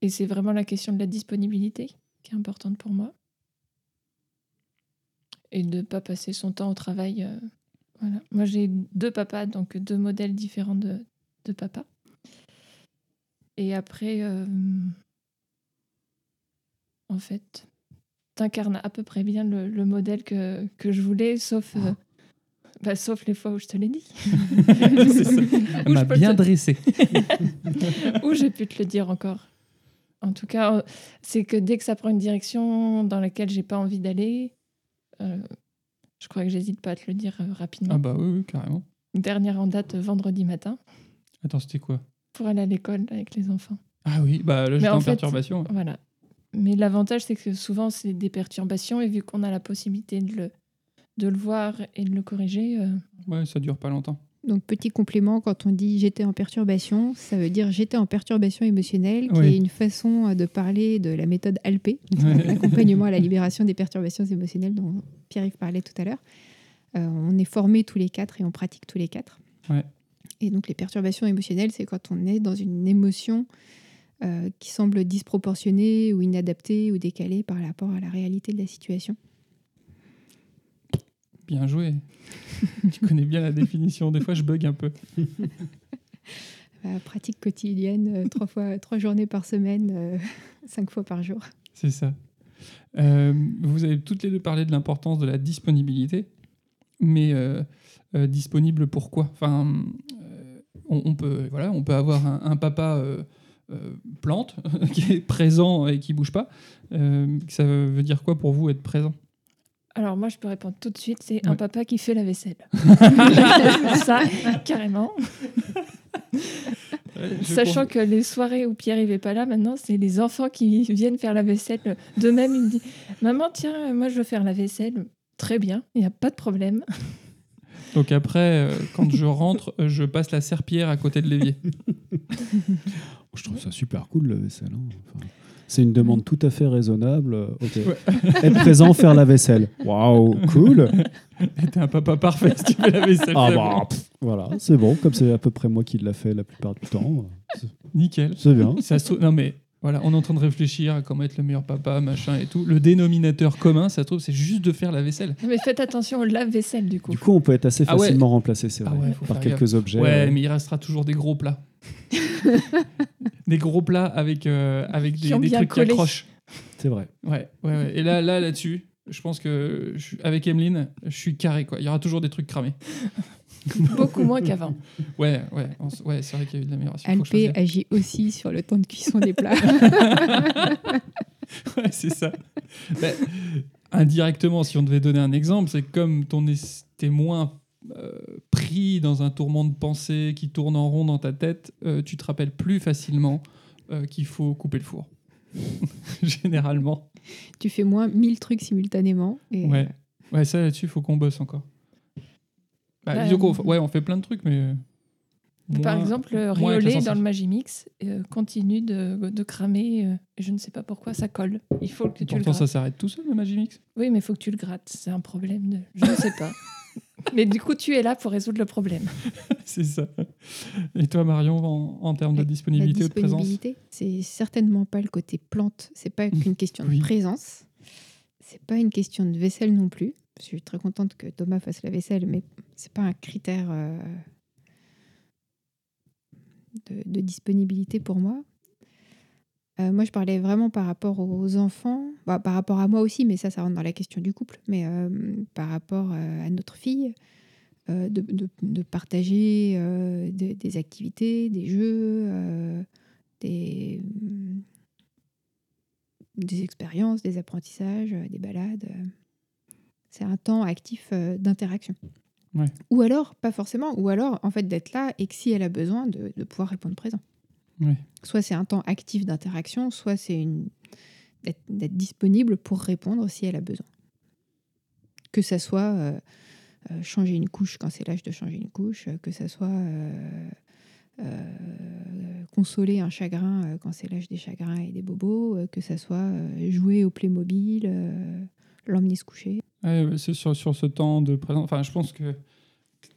Et c'est vraiment la question de la disponibilité qui est importante pour moi et de pas passer son temps au travail. euh, voilà. Moi j'ai deux papas donc deux modèles différents de, de papa. Et après. en fait, t'incarnes à peu près bien le, le modèle que, que je voulais, sauf, euh, bah, sauf les fois où je te l'ai dit. [laughs] Elle [laughs] m'a bien te- dressé. [laughs] Où j'ai pu te le dire encore. En tout cas, euh, c'est que dès que ça prend une direction dans laquelle j'ai pas envie d'aller, euh, je crois que j'hésite pas à te le dire rapidement. Ah bah oui, oui, carrément. Dernière en date, vendredi matin, Attends, c'était quoi? Pour aller à l'école avec les enfants. Ah oui, bah là, j'étais en en fait, perturbation. Voilà. Mais l'avantage, c'est que souvent, c'est des perturbations, et vu qu'on a la possibilité de le, de le voir et de le corriger, euh, Ouais, ça dure pas longtemps. Donc petit complément, quand on dit j'étais en perturbation, ça veut dire j'étais en perturbation émotionnelle, qui Oui. est une façon de parler de la méthode Alpé, [laughs] Ouais. l'accompagnement à la libération des perturbations émotionnelles dont Pierre-Yves parlait tout à l'heure. Euh, on est formés tous les quatre et on pratique tous les quatre. Ouais. Et donc les perturbations émotionnelles, c'est quand on est dans une émotion euh, qui semble disproportionnée ou inadaptée ou décalée par rapport à la réalité de la situation. Bien joué. [laughs] tu connais bien la définition. Des fois, je bug un peu. Euh, [laughs] pratique quotidienne, euh, trois, fois, trois journées par semaine, euh, [laughs] cinq fois par jour. C'est ça. Euh, vous avez toutes les deux parlé de l'importance de la disponibilité, mais euh, disponible pour quoi Enfin, on, on peut, voilà, on peut avoir un, un papa euh, plante [laughs] qui est présent et qui bouge pas. Euh, ça veut dire quoi pour vous être présent? Alors moi, je peux répondre tout de suite, c'est Ouais. un papa qui fait la vaisselle. [laughs] [laughs] Ça, carrément. Sachant que les soirées où Pierre n'est pas là, maintenant, c'est les enfants qui viennent faire la vaisselle. De même, il me dit Maman, tiens, moi, je veux faire la vaisselle. Très bien, il n'y a pas de problème. Donc après, euh, quand je rentre, je passe la serpillère à côté de l'évier. Je trouve ça super cool, la vaisselle. hein. Enfin, c'est une demande tout à fait raisonnable. Euh, Ok. [laughs] Être présent, faire la vaisselle. Waouh, cool. [laughs] T'es un papa parfait si tu fais la vaisselle. Ah bah, pff, voilà, c'est bon. Comme c'est à peu près moi qui l'a fait la plupart du temps. Nickel. C'est bien. Ça se trouve- non mais voilà, on est en train de réfléchir à comment être le meilleur papa, machin et tout. Le dénominateur commun, ça se trouve, c'est juste de faire la vaisselle. Mais faites attention au lave-vaisselle, du coup. Du coup, on peut être assez Ah ouais. facilement remplacé, c'est Ah vrai, ouais, par quelques objets. Ouais, euh, mais il restera toujours des gros plats. [laughs] des gros plats avec, euh, avec des, trucs qui accrochent. C'est vrai. Ouais, ouais, ouais. Et là, là, là-dessus, je pense que je avec Emeline, je suis carré quoi. Il y aura toujours des trucs cramés. [laughs] Beaucoup moins qu'avant. Ouais, ouais, on s- ouais, c'est vrai qu'il y a eu de l'amélioration. Alpé agit aussi sur le temps de cuisson des plats. [laughs] Ouais, c'est ça. Indirectement, si on devait donner un exemple, c'est comme ton es- t'es moins euh, pris dans un tourment de pensée qui tourne en rond dans ta tête, euh, tu te rappelles plus facilement euh, qu'il faut couper le four. [laughs] Généralement. tu fais moins 1000 trucs simultanément. Et Ouais. Ouais, ça là-dessus, il faut qu'on bosse encore. Bah, Bah, f- ouais, on fait plein de trucs, mais. euh, Par exemple, le riolet dans le Magimix euh, continue de, de cramer. euh, je ne sais pas pourquoi ça colle. Il faut que tu le Pourtant, grattes. ça s'arrête tout seul, le Magimix. Oui, mais il faut que tu le grattes. C'est un problème de. Je ne sais pas. [laughs] mais du coup, tu es là pour résoudre le problème. [laughs] c'est ça. Et toi, Marion, en, en termes de La- disponibilité La ou de présence c'est certainement pas le côté plante, c'est pas [laughs] qu'une question Oui. de présence, c'est pas une question de vaisselle non plus. Je suis très contente que Thomas fasse la vaisselle, mais c'est pas un critère euh, de, disponibilité pour moi. Euh, moi, je parlais vraiment par rapport aux enfants, bah, par rapport à moi aussi, mais ça, ça rentre dans la question du couple, mais euh, par rapport à notre fille, de, partager des- activités, des jeux, des, des expériences, des apprentissages, des balades. C'est un temps actif euh, d'interaction. Ouais. Ou alors, pas forcément, ou alors, en fait, d'être là et que si elle a besoin, de, de pouvoir répondre présent. Ouais. Soit c'est un temps actif d'interaction, soit c'est une d'être disponible pour répondre si elle a besoin. Que ça soit euh, euh, changer une couche quand c'est l'âge de changer une couche, que ça soit euh, consoler un chagrin quand c'est l'âge des chagrins et des bobos, que ça soit jouer au Playmobil, l'emmener se coucher. Ouais, c'est sur, sur ce temps de présence. Enfin, je pense que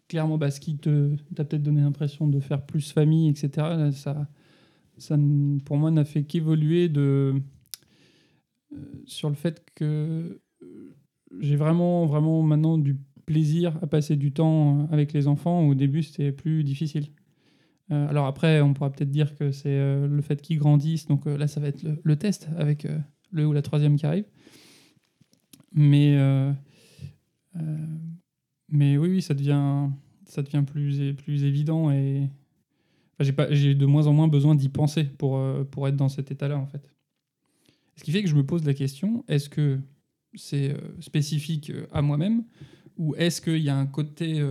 clairement, bah, ce qui t'a peut-être donné l'impression de faire plus famille, etc., ça, ça, pour moi, n'a fait qu'évoluer de, euh, sur le fait que euh, j'ai vraiment, vraiment maintenant du plaisir à passer du temps euh, avec les enfants. Au début, c'était plus difficile. Alors après, on pourra peut-être dire que c'est le fait qu'ils grandissent. Donc là, ça va être le, test avec le ou la troisième qui arrive. Mais, euh, euh, mais oui, oui, ça devient, ça devient plus, plus évident et enfin, j'ai de moins en moins besoin d'y penser pour, euh, pour être dans cet état-là, en fait. Ce qui fait que je me pose la question, est-ce que c'est spécifique à moi-même ou est-ce qu'il y a un côté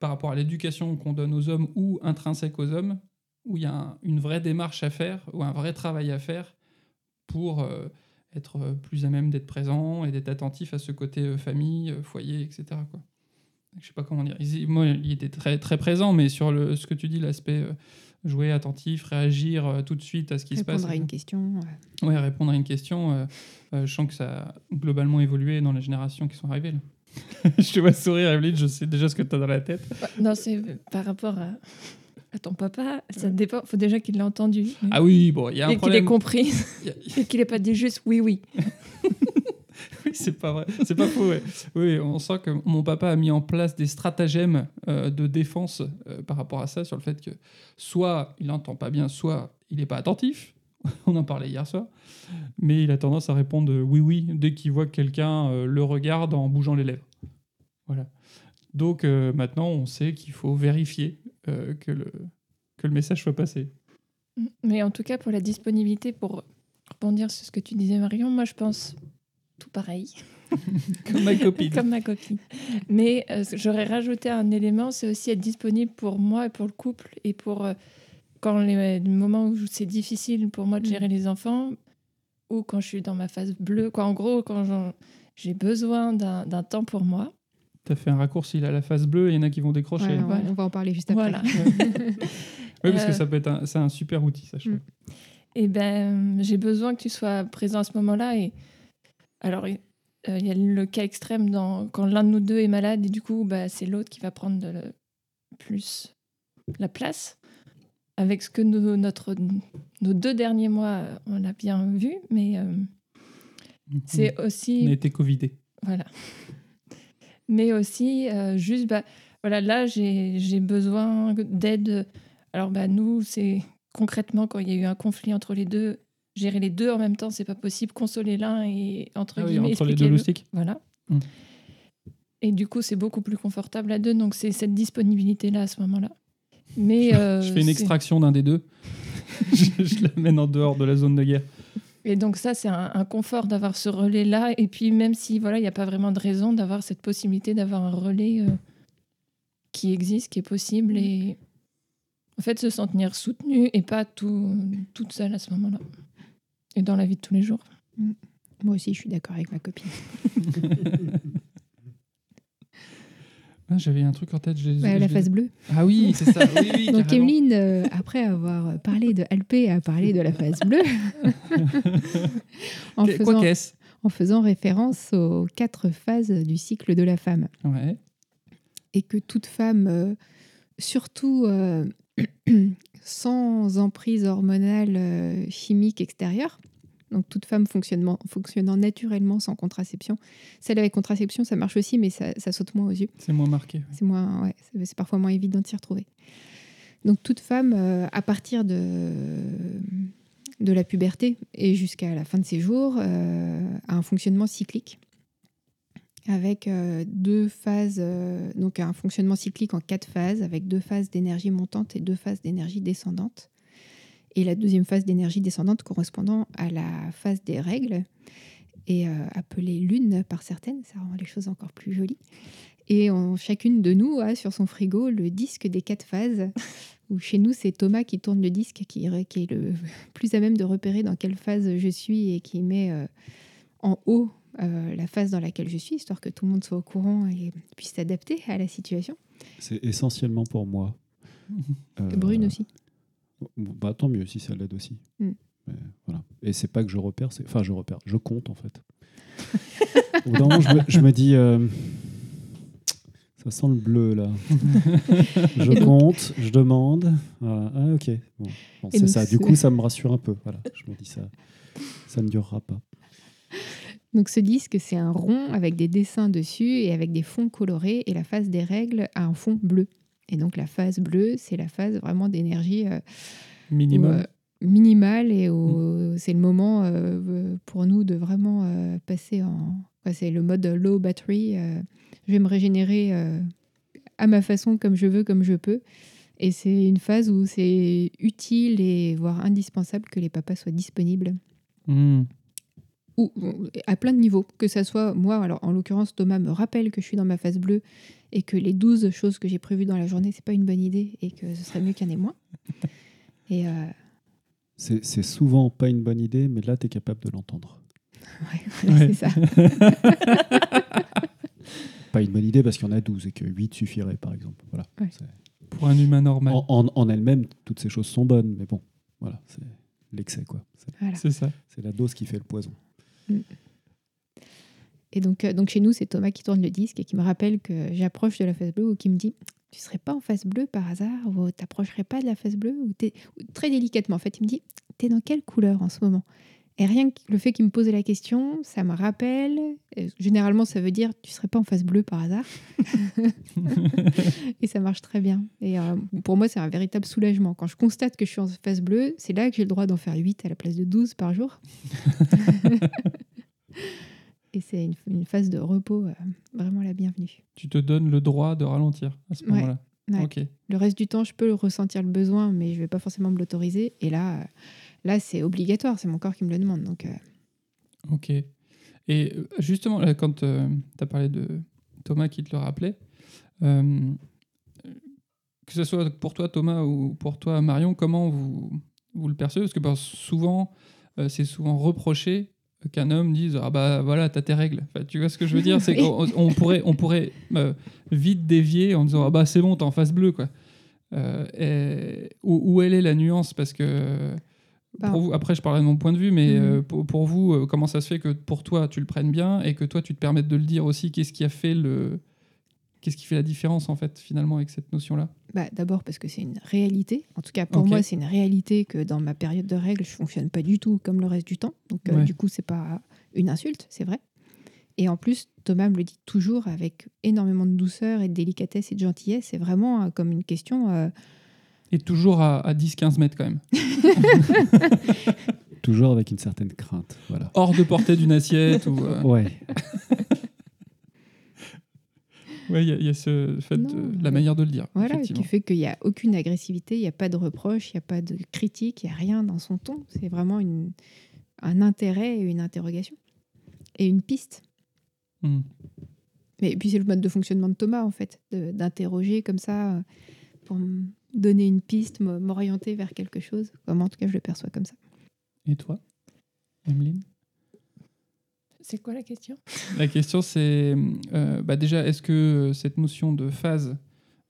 par rapport à l'éducation qu'on donne aux hommes ou intrinsèque aux hommes où il y a un- une vraie démarche à faire ou un vrai travail à faire pour être euh, plus à même d'être présent et d'être attentif à ce côté euh, famille, euh, foyer, etc. Quoi. Je sais pas comment dire. Il- moi, il était très, très présent, mais sur le, ce que tu dis, l'aspect jouer attentif, réagir tout de suite à ce qui se passe. Répondre à une question. Ouais, répondre à une question. je sens que ça a globalement évolué dans les générations qui sont arrivées. là. [laughs] je te vois sourire, Evelyne, je sais déjà ce que tu as dans la tête. Non, c'est par rapport à, à ton papa, ça dépend. faut déjà qu'il l'ait entendu. Ah oui, bon, il y a un et qu'il ait problème. compris. Il et qu'il n'ait pas dit juste oui, oui. [laughs] Oui, c'est pas vrai. C'est pas faux, ouais. Oui, on sent que mon papa a mis en place des stratagèmes euh, de défense euh, par rapport à ça, sur le fait que soit il n'entend pas bien, soit il n'est pas attentif. [laughs] on en parlait hier soir. Mais il a tendance à répondre euh, oui, oui dès qu'il voit que quelqu'un euh, le regarde en bougeant les lèvres. Voilà. Donc maintenant, on sait qu'il faut vérifier euh, que, le, que le message soit passé. Mais en tout cas, pour la disponibilité, pour rebondir sur ce que tu disais, Marion, moi, je pense tout pareil, [laughs] Comme ma copine. comme ma copine. Mais euh, j'aurais rajouté un élément, c'est aussi être disponible pour moi et pour le couple et pour euh, quand les, les moments où c'est difficile pour moi de gérer les enfants ou quand je suis dans ma phase bleue. Quoi, en gros, quand j'en- j'ai besoin d'un d'un temps pour moi. T'as fait un raccourci là, la face bleue, il y en a qui vont décrocher. Ouais, on, va, Voilà. on va en parler juste après. Voilà. [laughs] Oui, parce que Euh, ça peut être un, c'est un super outil, ça, je trouve. Et ben, j'ai besoin que tu sois présent à ce moment-là. Et alors, euh, il y a le cas extrême dans, quand l'un de nous deux est malade et du coup, bah, c'est l'autre qui va prendre de le- plus la place. Avec ce que nous, notre, nos deux derniers mois, euh, on l'a bien vu, mais euh, c'est On a aussi été covidé. voilà. Mais aussi, euh, juste, bah, voilà, là, j'ai besoin d'aide. Alors, bah, nous, c'est concrètement quand il y a eu un conflit entre les deux, gérer les deux en même temps, c'est pas possible. Consoler l'un et entre Ah oui, guillemets entre les deux loustiques. Voilà. Mm. Et du coup, c'est beaucoup plus confortable à deux. Donc, c'est cette disponibilité-là à ce moment-là. Mais [laughs] euh, je fais une extraction d'un des deux. [laughs] je, je l'amène en dehors de la zone de guerre. Et donc ça, c'est un, un confort d'avoir ce relais-là. Et puis même si voilà, il n'y a pas vraiment de raison d'avoir cette possibilité d'avoir un relais euh, qui existe, qui est possible, et en fait se sentir soutenu et pas tout, toute seule à ce moment-là. Et dans la vie de tous les jours. Moi aussi, je suis d'accord avec ma copine. [laughs] Ah, J'avais un truc en tête. je je la phase bleue. Ah oui, c'est ça. Oui, oui, [laughs] Donc. Emeline, euh, après avoir parlé de Alpé, a parlé de la phase bleue. [laughs] en, Quoi faisant, qu'est-ce? en faisant référence aux quatre phases du cycle de la femme. Ouais. Et que toute femme, euh, surtout euh, [clears throat] sans emprise hormonale, chimique extérieure, donc toute femme fonctionnant naturellement sans contraception, celle avec contraception, ça marche aussi, mais ça, ça saute moins aux yeux. C'est moins marqué. ouais. C'est moins, ouais, c'est- parfois moins évident de s'y retrouver. Donc toute femme, euh, à partir de de la puberté et jusqu'à la fin de ses jours euh, à un fonctionnement cyclique avec euh, deux phases, donc un fonctionnement cyclique en quatre phases, avec deux phases d'énergie montante et deux phases d'énergie descendante. Et la deuxième phase d'énergie descendante correspondant à la phase des règles, et euh, appelée lune par certaines, ça rend les choses encore plus jolies. Et on- chacune de nous a sur son frigo le disque des quatre phases, [laughs] où chez nous c'est Thomas qui tourne le disque, qui, qui est le [laughs] plus à même de repérer dans quelle phase je suis et qui met euh, en haut euh, la phase dans laquelle je suis, histoire que tout le monde soit au courant et puisse s'adapter à la situation. C'est essentiellement pour moi. Euh, Brune aussi. Bah, tant mieux si ça l'aide aussi. Mm. Mais voilà. Et c'est pas que je repère, c'est- enfin je repère, je compte en fait. Au bout d'un moment, je me, je me dis, euh, ça sent le bleu là. [laughs] je compte, je demande. Voilà. Ah, ok, bon, Bon, Et c'est ça. Du coup, ça me rassure un peu. Voilà. Je me dis ça, ça ne durera pas. Donc ce disque, c'est un rond avec des dessins dessus et avec des fonds colorés, et la phase des règles a un fond bleu. Et donc la phase bleue, c'est la phase vraiment d'énergie euh, euh, minimale et où c'est le moment euh, pour nous de vraiment passer en... c'est le mode low battery. je vais me régénérer à ma façon, comme je veux, comme je peux. Et c'est une phase où c'est utile et voire indispensable que les papas soient disponibles ou ou à plein de niveaux, que ça soit moi, alors en l'occurrence Thomas me rappelle que je suis dans ma phase bleue et que les 12 choses que j'ai prévues dans la journée, c'est pas une bonne idée et que ce serait mieux qu'il y en ait moins. [laughs] Et euh, C'est souvent pas une bonne idée, mais là, tu es capable de l'entendre. [laughs] ouais, [laughs] Ouais. c'est ça. Pas une bonne idée parce qu'il y en a 12 et que 8 suffirait, par exemple. Voilà. Ouais. Pour un humain normal. En, en, en elle-même, toutes ces choses sont bonnes, mais bon, voilà, c'est l'excès, quoi. C'est- Voilà. Ça. C'est la dose qui fait le poison. Et donc, euh, donc chez nous, c'est Thomas qui tourne le disque et qui me rappelle que j'approche de la phase bleue ou qui me dit Tu serais pas en phase bleue par hasard ou t'approcherais pas de la phase bleue ou Très délicatement, en fait, il me dit T'es dans quelle couleur en ce moment? Et rien que le fait qu'il me pose la question, ça me rappelle. euh, Généralement, ça veut dire Tu serais pas en phase bleue par hasard [laughs] [laughs] Et ça marche très bien. Et euh, pour moi, c'est un véritable soulagement. Quand je constate que je suis en phase bleue, c'est là que j'ai le droit d'en faire 8 à la place de 12 par jour. [laughs] Et c'est une, une phase de repos euh, vraiment la bienvenue. tu te donnes le droit de ralentir à ce Ouais. moment-là. Ouais. Le reste du temps, je peux ressentir le besoin, mais je vais pas forcément me l'autoriser. Et là, euh, là c'est obligatoire, c'est mon corps qui me le demande. Donc, euh, Ok. Et justement, là, quand tu as parlé de Thomas qui te le rappelait, que ce soit pour toi Thomas ou pour toi Marion, comment vous, vous le percevez? Parce que bah, souvent, c'est souvent reproché qu'un homme dise ah bah voilà t'as tes règles Enfin, tu vois ce que je veux dire? C'est [laughs] qu'on on pourrait on pourrait euh, vite dévier en disant ah bah c'est bon t'es en face bleue quoi Euh, et- où, où elle est la nuance parce que Bah, pour vous, après, je parlerai de mon point de vue, mais Mhm. euh, pour, pour vous, euh, comment ça se fait que pour toi, tu le prennes bien et que toi, tu te permettes de le dire aussi Qu'est-ce qui a fait le. Qu'est-ce qui fait la différence, en fait, finalement, avec cette notion-là? Bah, d'abord parce que c'est une réalité. En tout cas, pour moi, c'est une réalité que dans ma période de règles, je fonctionne pas du tout comme le reste du temps. Donc, euh, du coup, c'est pas une insulte, c'est vrai. Et en plus, Thomas me le dit toujours avec énormément de douceur et de délicatesse et de gentillesse. C'est vraiment euh, comme une question. euh, Et toujours à, à 10-15 mètres, quand même. [laughs] Toujours avec une certaine crainte. Voilà. Hors de portée d'une assiette. ou, euh, Ouais. [laughs] Ouais, il y, a- il y a ce fait Non, de la manière de le dire. Voilà, qui fait qu'il n'y a aucune agressivité, il n'y a pas de reproche, il n'y a pas de critique, il n'y a rien dans son ton. C'est vraiment une, un intérêt et une interrogation. Et une piste. Mais et puis c'est le mode de fonctionnement de Thomas, en fait, d'interroger comme ça euh, pour me donner une piste, m'orienter vers quelque chose. En tout cas, je le perçois comme ça. Et toi, Emeline? C'est quoi la question? La question, c'est euh, bah déjà, est-ce que cette notion de phase,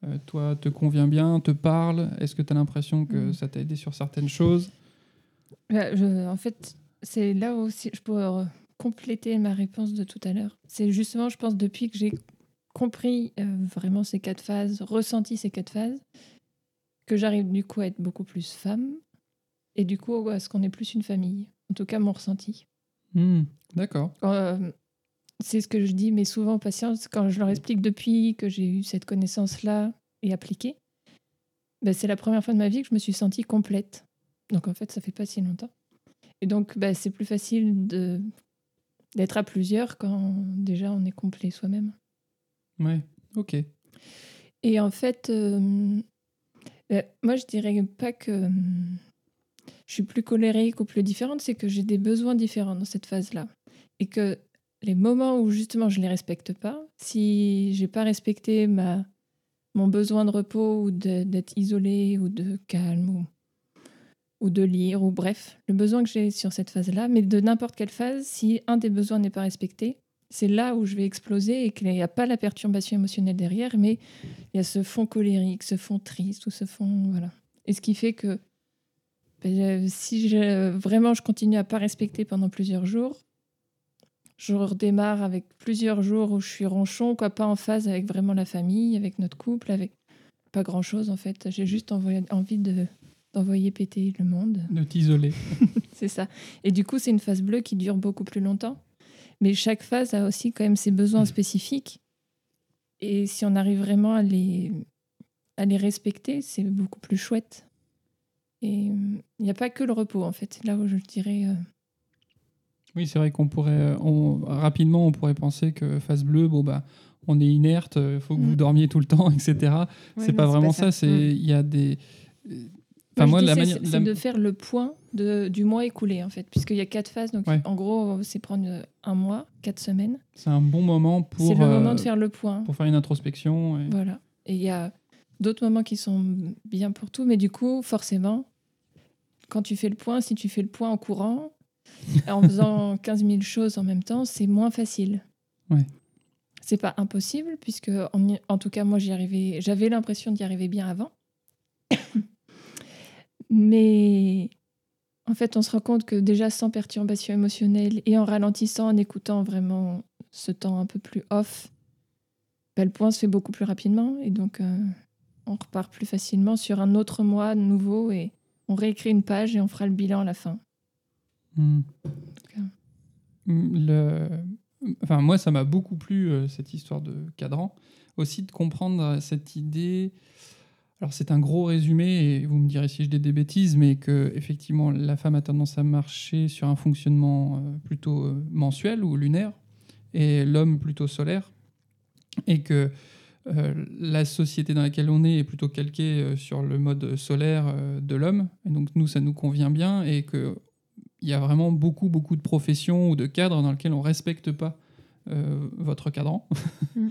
euh, toi, te convient bien, te parle? Est-ce que tu as l'impression que Mm. Ça t'a aidé sur certaines choses? Bah, je- En fait, c'est là aussi je pourrais euh, compléter ma réponse de tout à l'heure. C'est justement, je pense, depuis que j'ai compris euh, vraiment ces quatre phases, ressenti ces quatre phases, que j'arrive du coup à être beaucoup plus femme et du coup à ce qu'on est plus une famille. En tout cas, mon ressenti. Hmm, D'accord. Euh, c'est ce que je dis, mais souvent aux patients, quand je leur explique depuis que j'ai eu cette connaissance-là et appliquée, ben, c'est la première fois de ma vie que je me suis sentie complète. Donc en fait, ça fait pas si longtemps. Et donc, bah, c'est plus facile de d'être à plusieurs quand déjà on est complet soi-même. Ouais, ok. Et en fait, euh, euh, moi je dirais pas que je suis plus colérique ou plus différente, c'est que j'ai des besoins différents dans cette phase-là. Et que les moments où justement je les respecte pas, si j'ai pas respecté ma, mon besoin de repos ou d'être isolé ou de calme ou, ou de lire ou bref, le besoin que j'ai sur cette phase-là, mais de n'importe quelle phase, si un des besoins n'est pas respecté, c'est là où je vais exploser et qu'il n'y a pas la perturbation émotionnelle derrière, mais il y a ce fond colérique, ce fond triste ou ce fond voilà. Et ce qui fait que ben, euh, si vraiment je continue à pas respecter pendant plusieurs jours, je redémarre avec plusieurs jours où je suis ronchon, quoi, pas en phase avec vraiment la famille, avec notre couple, avec pas grand chose en fait. J'ai juste envie de d'envoyer péter le monde. De t'isoler. [laughs] C'est ça. Et du coup, c'est une phase bleue qui dure beaucoup plus longtemps. Mais chaque phase a aussi quand même ses besoins spécifiques. Et si on arrive vraiment à les, à les respecter, c'est beaucoup plus chouette. Et euh, il n'y a pas que le repos, en fait. C'est Là où je dirais. euh, Oui, c'est vrai qu'on pourrait, euh, on- rapidement, on pourrait penser que phase bleue, bon bah, on est inerte, il faut que vous Mm. dormiez tout le temps, [laughs] etc. Ouais, c'est pas vraiment ça. Mm. C'est il y a des. euh, Enfin moi, moi, la manière. c'est- la- de faire le point de, du mois écoulé, en fait. Puisqu'il y a quatre phases. Donc, Ouais. en gros, c'est prendre euh, un mois, quatre semaines. C'est un bon moment pour. C'est le moment euh, de faire le point. Pour faire une introspection. et- Voilà. Et il y a d'autres moments qui sont bien pour tout, mais du coup, forcément, quand tu fais le point, si tu fais le point en courant, en faisant 15 000 choses en même temps, c'est moins facile. Ouais. C'est pas impossible, puisque en, en tout cas, moi, j'y arrivais, j'avais l'impression d'y arriver bien avant. [coughs] mais en fait, on se rend compte que déjà sans perturbation émotionnelle et en ralentissant, en écoutant vraiment ce temps un peu plus off, bah, le point se fait beaucoup plus rapidement et donc euh, on repart plus facilement sur un autre mois nouveau et on réécrit une page et on fera le bilan à la fin. Hmm. Hmm, Le... Enfin, moi, ça m'a beaucoup plu, euh, cette histoire de cadran. Aussi de comprendre cette idée. Alors, c'est un gros résumé, et vous me direz si je dis des bêtises, mais que effectivement, la femme a tendance à marcher sur un fonctionnement euh, plutôt euh, mensuel ou lunaire, et l'homme plutôt solaire. Et que euh, la société dans laquelle on est est plutôt calquée euh, sur le mode solaire euh, de l'homme. Et donc, nous, ça nous convient bien, et que il y a vraiment beaucoup, beaucoup de professions ou de cadres dans lesquels on ne respecte pas euh, votre cadran. [laughs] Mm.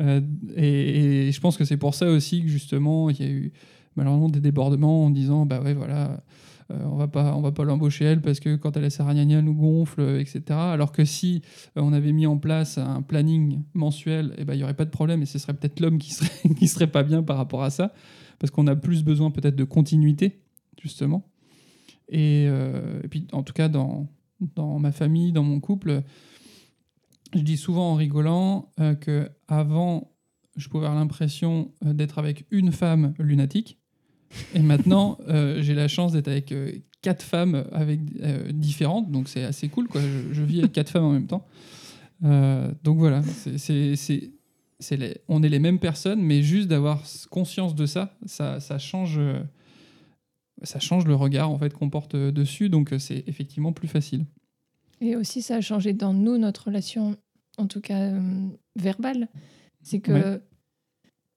Euh, et, et je pense que c'est pour ça aussi que justement, il y a eu malheureusement des débordements en disant bah ouais, voilà, euh, on va pas, on va pas l'embaucher elle parce que quand elle a sa ragnagna, elle nous gonfle, etc. Alors que si on avait mis en place un planning mensuel, eh ben, il y aurait pas de problème et ce serait peut-être l'homme qui serait, [laughs] qui serait pas bien par rapport à ça parce qu'on a plus besoin peut-être de continuité, justement. Et, euh, et puis, en tout cas, dans, dans ma famille, dans mon couple, je dis souvent en rigolant euh, que avant, je pouvais avoir l'impression euh, d'être avec une femme lunatique. Et maintenant, [laughs] euh, j'ai la chance d'être avec quatre femmes avec, différentes. Donc, c'est assez cool. Quoi. Je, vis avec quatre femmes en même temps. Donc, voilà. c'est les- on est les mêmes personnes, mais juste d'avoir conscience de ça, ça, ça change. Ça change le regard en fait qu'on porte euh, dessus, donc euh, c'est effectivement plus facile. Et aussi, ça a changé dans nous, notre relation, en tout cas euh, verbale. C'est que Ouais.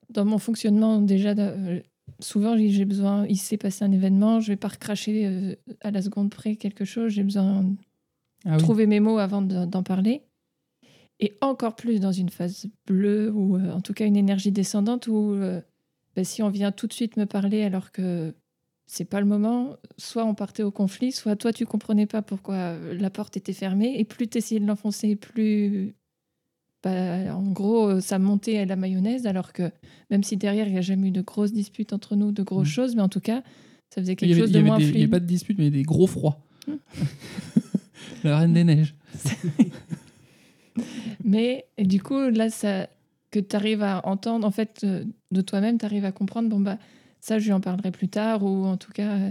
dans mon fonctionnement, déjà, euh, souvent, j'ai besoin, il s'est passé un événement, je vais pas recracher euh, à la seconde près quelque chose, j'ai besoin de Ah oui. trouver mes mots avant de- d'en parler. Et encore plus dans une phase bleue ou en tout cas une énergie descendante où bah, si on vient tout de suite me parler alors que c'est pas le moment, soit on partait au conflit, soit toi tu comprenais pas pourquoi la porte était fermée et plus tu essayais de l'enfoncer, plus bah, en gros ça montait à la mayonnaise alors que même si derrière il n'y a jamais eu de grosses disputes entre nous, de grosses Mhm. choses, mais en tout cas ça faisait quelque avait- chose de moins des- il n'y avait fluide. pas de dispute, mais des gros froids. Hmm. [laughs] La reine des neiges. [laughs] Mais du coup, là, ça, que tu arrives à entendre, en fait, euh, de toi-même, tu arrives à comprendre, bon, bah, ça, je lui en parlerai plus tard, ou en tout cas, euh,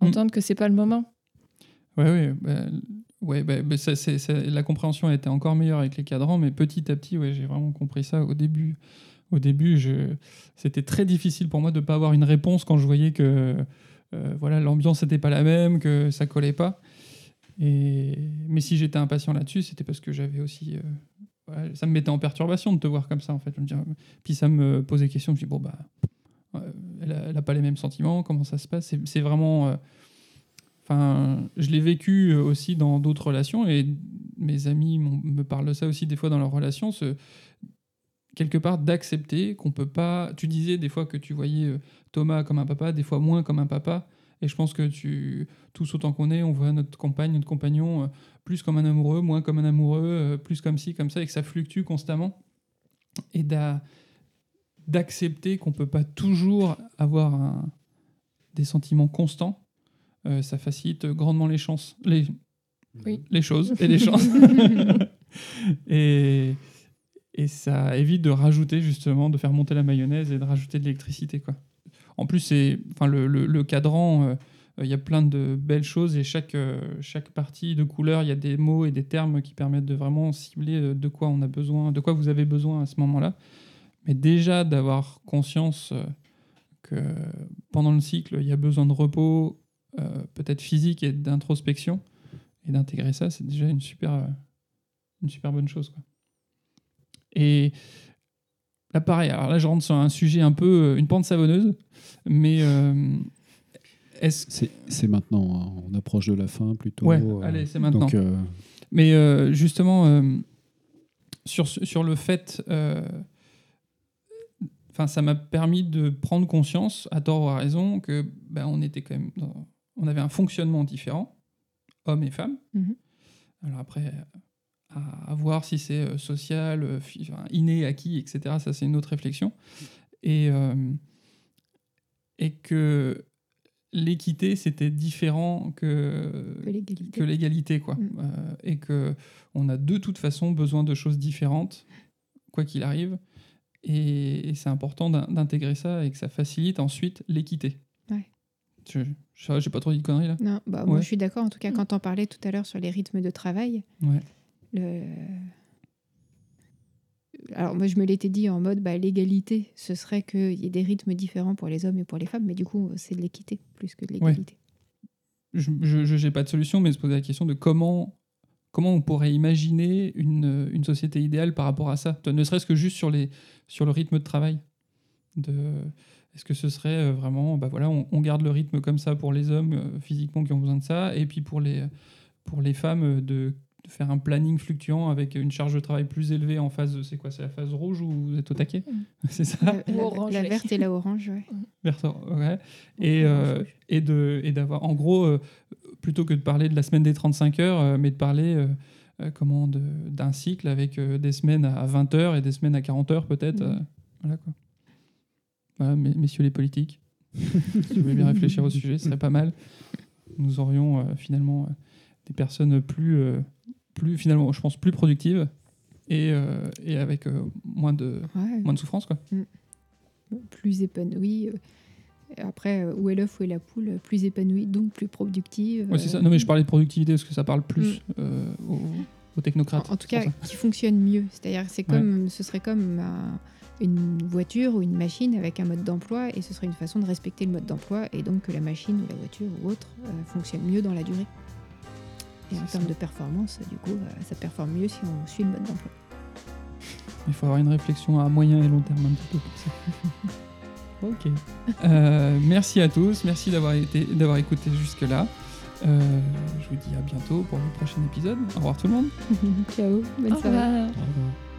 Mm. entendre que c'est pas le moment. Ouais, ouais, bah, ouais, bah, bah, ça, c'est- ça- la compréhension a été encore meilleure avec les cadrans, mais petit à petit, ouais, j'ai vraiment compris ça au début. Au début, je... c'était très difficile pour moi de ne pas avoir une réponse quand je voyais que euh, voilà, l'ambiance n'était pas la même, que ça collait pas. Et... Mais si j'étais impatient là-dessus, c'était parce que j'avais aussi. euh, ça me mettait en perturbation de te voir comme ça, en fait. Je me disais- Puis ça me posait question. Je me dis, bon, bah. Elle, a, elle a pas les mêmes sentiments. Comment ça se passe? C'est vraiment. euh, Enfin, je l'ai vécu euh, aussi dans d'autres relations et mes amis me parlent de ça aussi des fois dans leurs relations. Quelque part d'accepter qu'on peut pas. Tu disais des fois que tu voyais euh, Thomas comme un papa, des fois moins comme un papa. Et je pense que tu, tous autant qu'on est, on voit notre compagne, notre compagnon plus comme un amoureux, moins comme un amoureux, plus comme ci, comme ça, et que ça fluctue constamment. Et d'accepter qu'on peut pas toujours avoir un- des sentiments constants, euh, ça facilite grandement les chances, les, Oui. les choses et les chances. [laughs] et, et ça évite de rajouter justement, de faire monter la mayonnaise et de rajouter de l'électricité. quoi. En plus, c'est, enfin, le, le- le cadran, euh, il y a plein de belles choses et chaque, euh, chaque partie de couleur, il y a des mots et des termes qui permettent de vraiment cibler euh, de quoi on a besoin, de quoi vous avez besoin à ce moment-là. Mais déjà d'avoir conscience euh, que pendant le cycle, il y a besoin de repos, euh, peut-être physique et d'introspection, et d'intégrer ça, c'est déjà une super, euh, une super bonne chose. Quoi. Et là, pareil, alors là, je rentre sur un sujet un peu, une pente savonneuse, mais euh, est-ce C'est c'est maintenant, hein, on approche de la fin plutôt. Ouais, euh, allez, c'est maintenant. Donc, euh, Mais euh, justement, sur, sur le fait, enfin, ça m'a permis de prendre conscience, à tort ou à raison, que ben, on était quand même, dans- on avait un fonctionnement différent, hommes et femmes. Mhm. Alors après, à, à voir si c'est euh, social, euh, inné, acquis, etc. Ça, c'est une autre réflexion. Et, euh, et que l'équité, c'était différent que, Que l'égalité. que l'égalité, quoi. Mm. Euh, et que on a de toute façon besoin de choses différentes, quoi qu'il arrive. Et, et c'est important d'in- d'intégrer ça et que ça facilite ensuite l'équité. Ouais. Je, j'ai pas trop dit de conneries là. Non, bah, moi Ouais. je suis d'accord. En tout cas, Mm. quand on parlait tout à l'heure sur les rythmes de travail, Ouais. le... alors moi je me l'étais dit en mode bah, l'égalité, ce serait qu'il y ait des rythmes différents pour les hommes et pour les femmes, mais du coup c'est de l'équité plus que de l'égalité. je n'ai pas de solution, mais se poser la question de comment, comment on pourrait imaginer une, société idéale par rapport à ça, ne serait-ce que juste sur, le rythme de travail. Est-ce que ce serait euh, vraiment, bah voilà, on, garde le rythme comme ça pour les hommes euh, physiquement qui ont besoin de ça, et puis pour les, pour les femmes euh, de, de faire un planning fluctuant avec une charge de travail plus élevée en phase, c'est quoi, c'est la phase rouge ou vous êtes au taquet [laughs] C'est ça La, Ou la- orange, la ouais. verte et la orange, ouais. Verso, ouais. Et, Orange, euh, et, de, et d'avoir, en gros, euh, plutôt que de parler de la semaine des 35 heures, euh, mais de parler comment, de- d'un cycle avec euh, des semaines à 20 heures et des semaines à 40 heures peut-être. Euh, voilà quoi. Voilà, mes- messieurs les politiques, [laughs] si vous voulez bien réfléchir au sujet, ce serait pas mal. Nous aurions euh, finalement euh, des personnes plus, euh, plus, finalement, je pense, plus productives et, euh, et avec euh, moins, de, Ouais, moins de souffrance. Quoi. plus épanouie. euh, Après, où est l'œuf, où est la poule Plus épanouie, donc plus productive. Ouais, c'est ça. Non, mais je parlais de productivité parce que ça parle plus euh, aux, aux technocrates. En, en tout cas, qui fonctionne mieux. C'est-à-dire, c'est Ouais. comme, ce serait comme un- une voiture ou une machine avec un mode d'emploi, et ce serait une façon de respecter le mode d'emploi, et donc que la machine ou la voiture ou autre euh, fonctionne mieux dans la durée. Et en termes de performance, du coup, euh, ça performe mieux si on suit le mode d'emploi. Il faut avoir une réflexion à moyen et long terme un petit peu pour ça. [laughs] ok. Euh, merci à tous. Merci d'avoir été, d'avoir écouté jusque là. je vous dis à bientôt pour le prochain épisode. Au revoir tout le monde. [laughs] Ciao, bonne Au soirée. revoir. au revoir.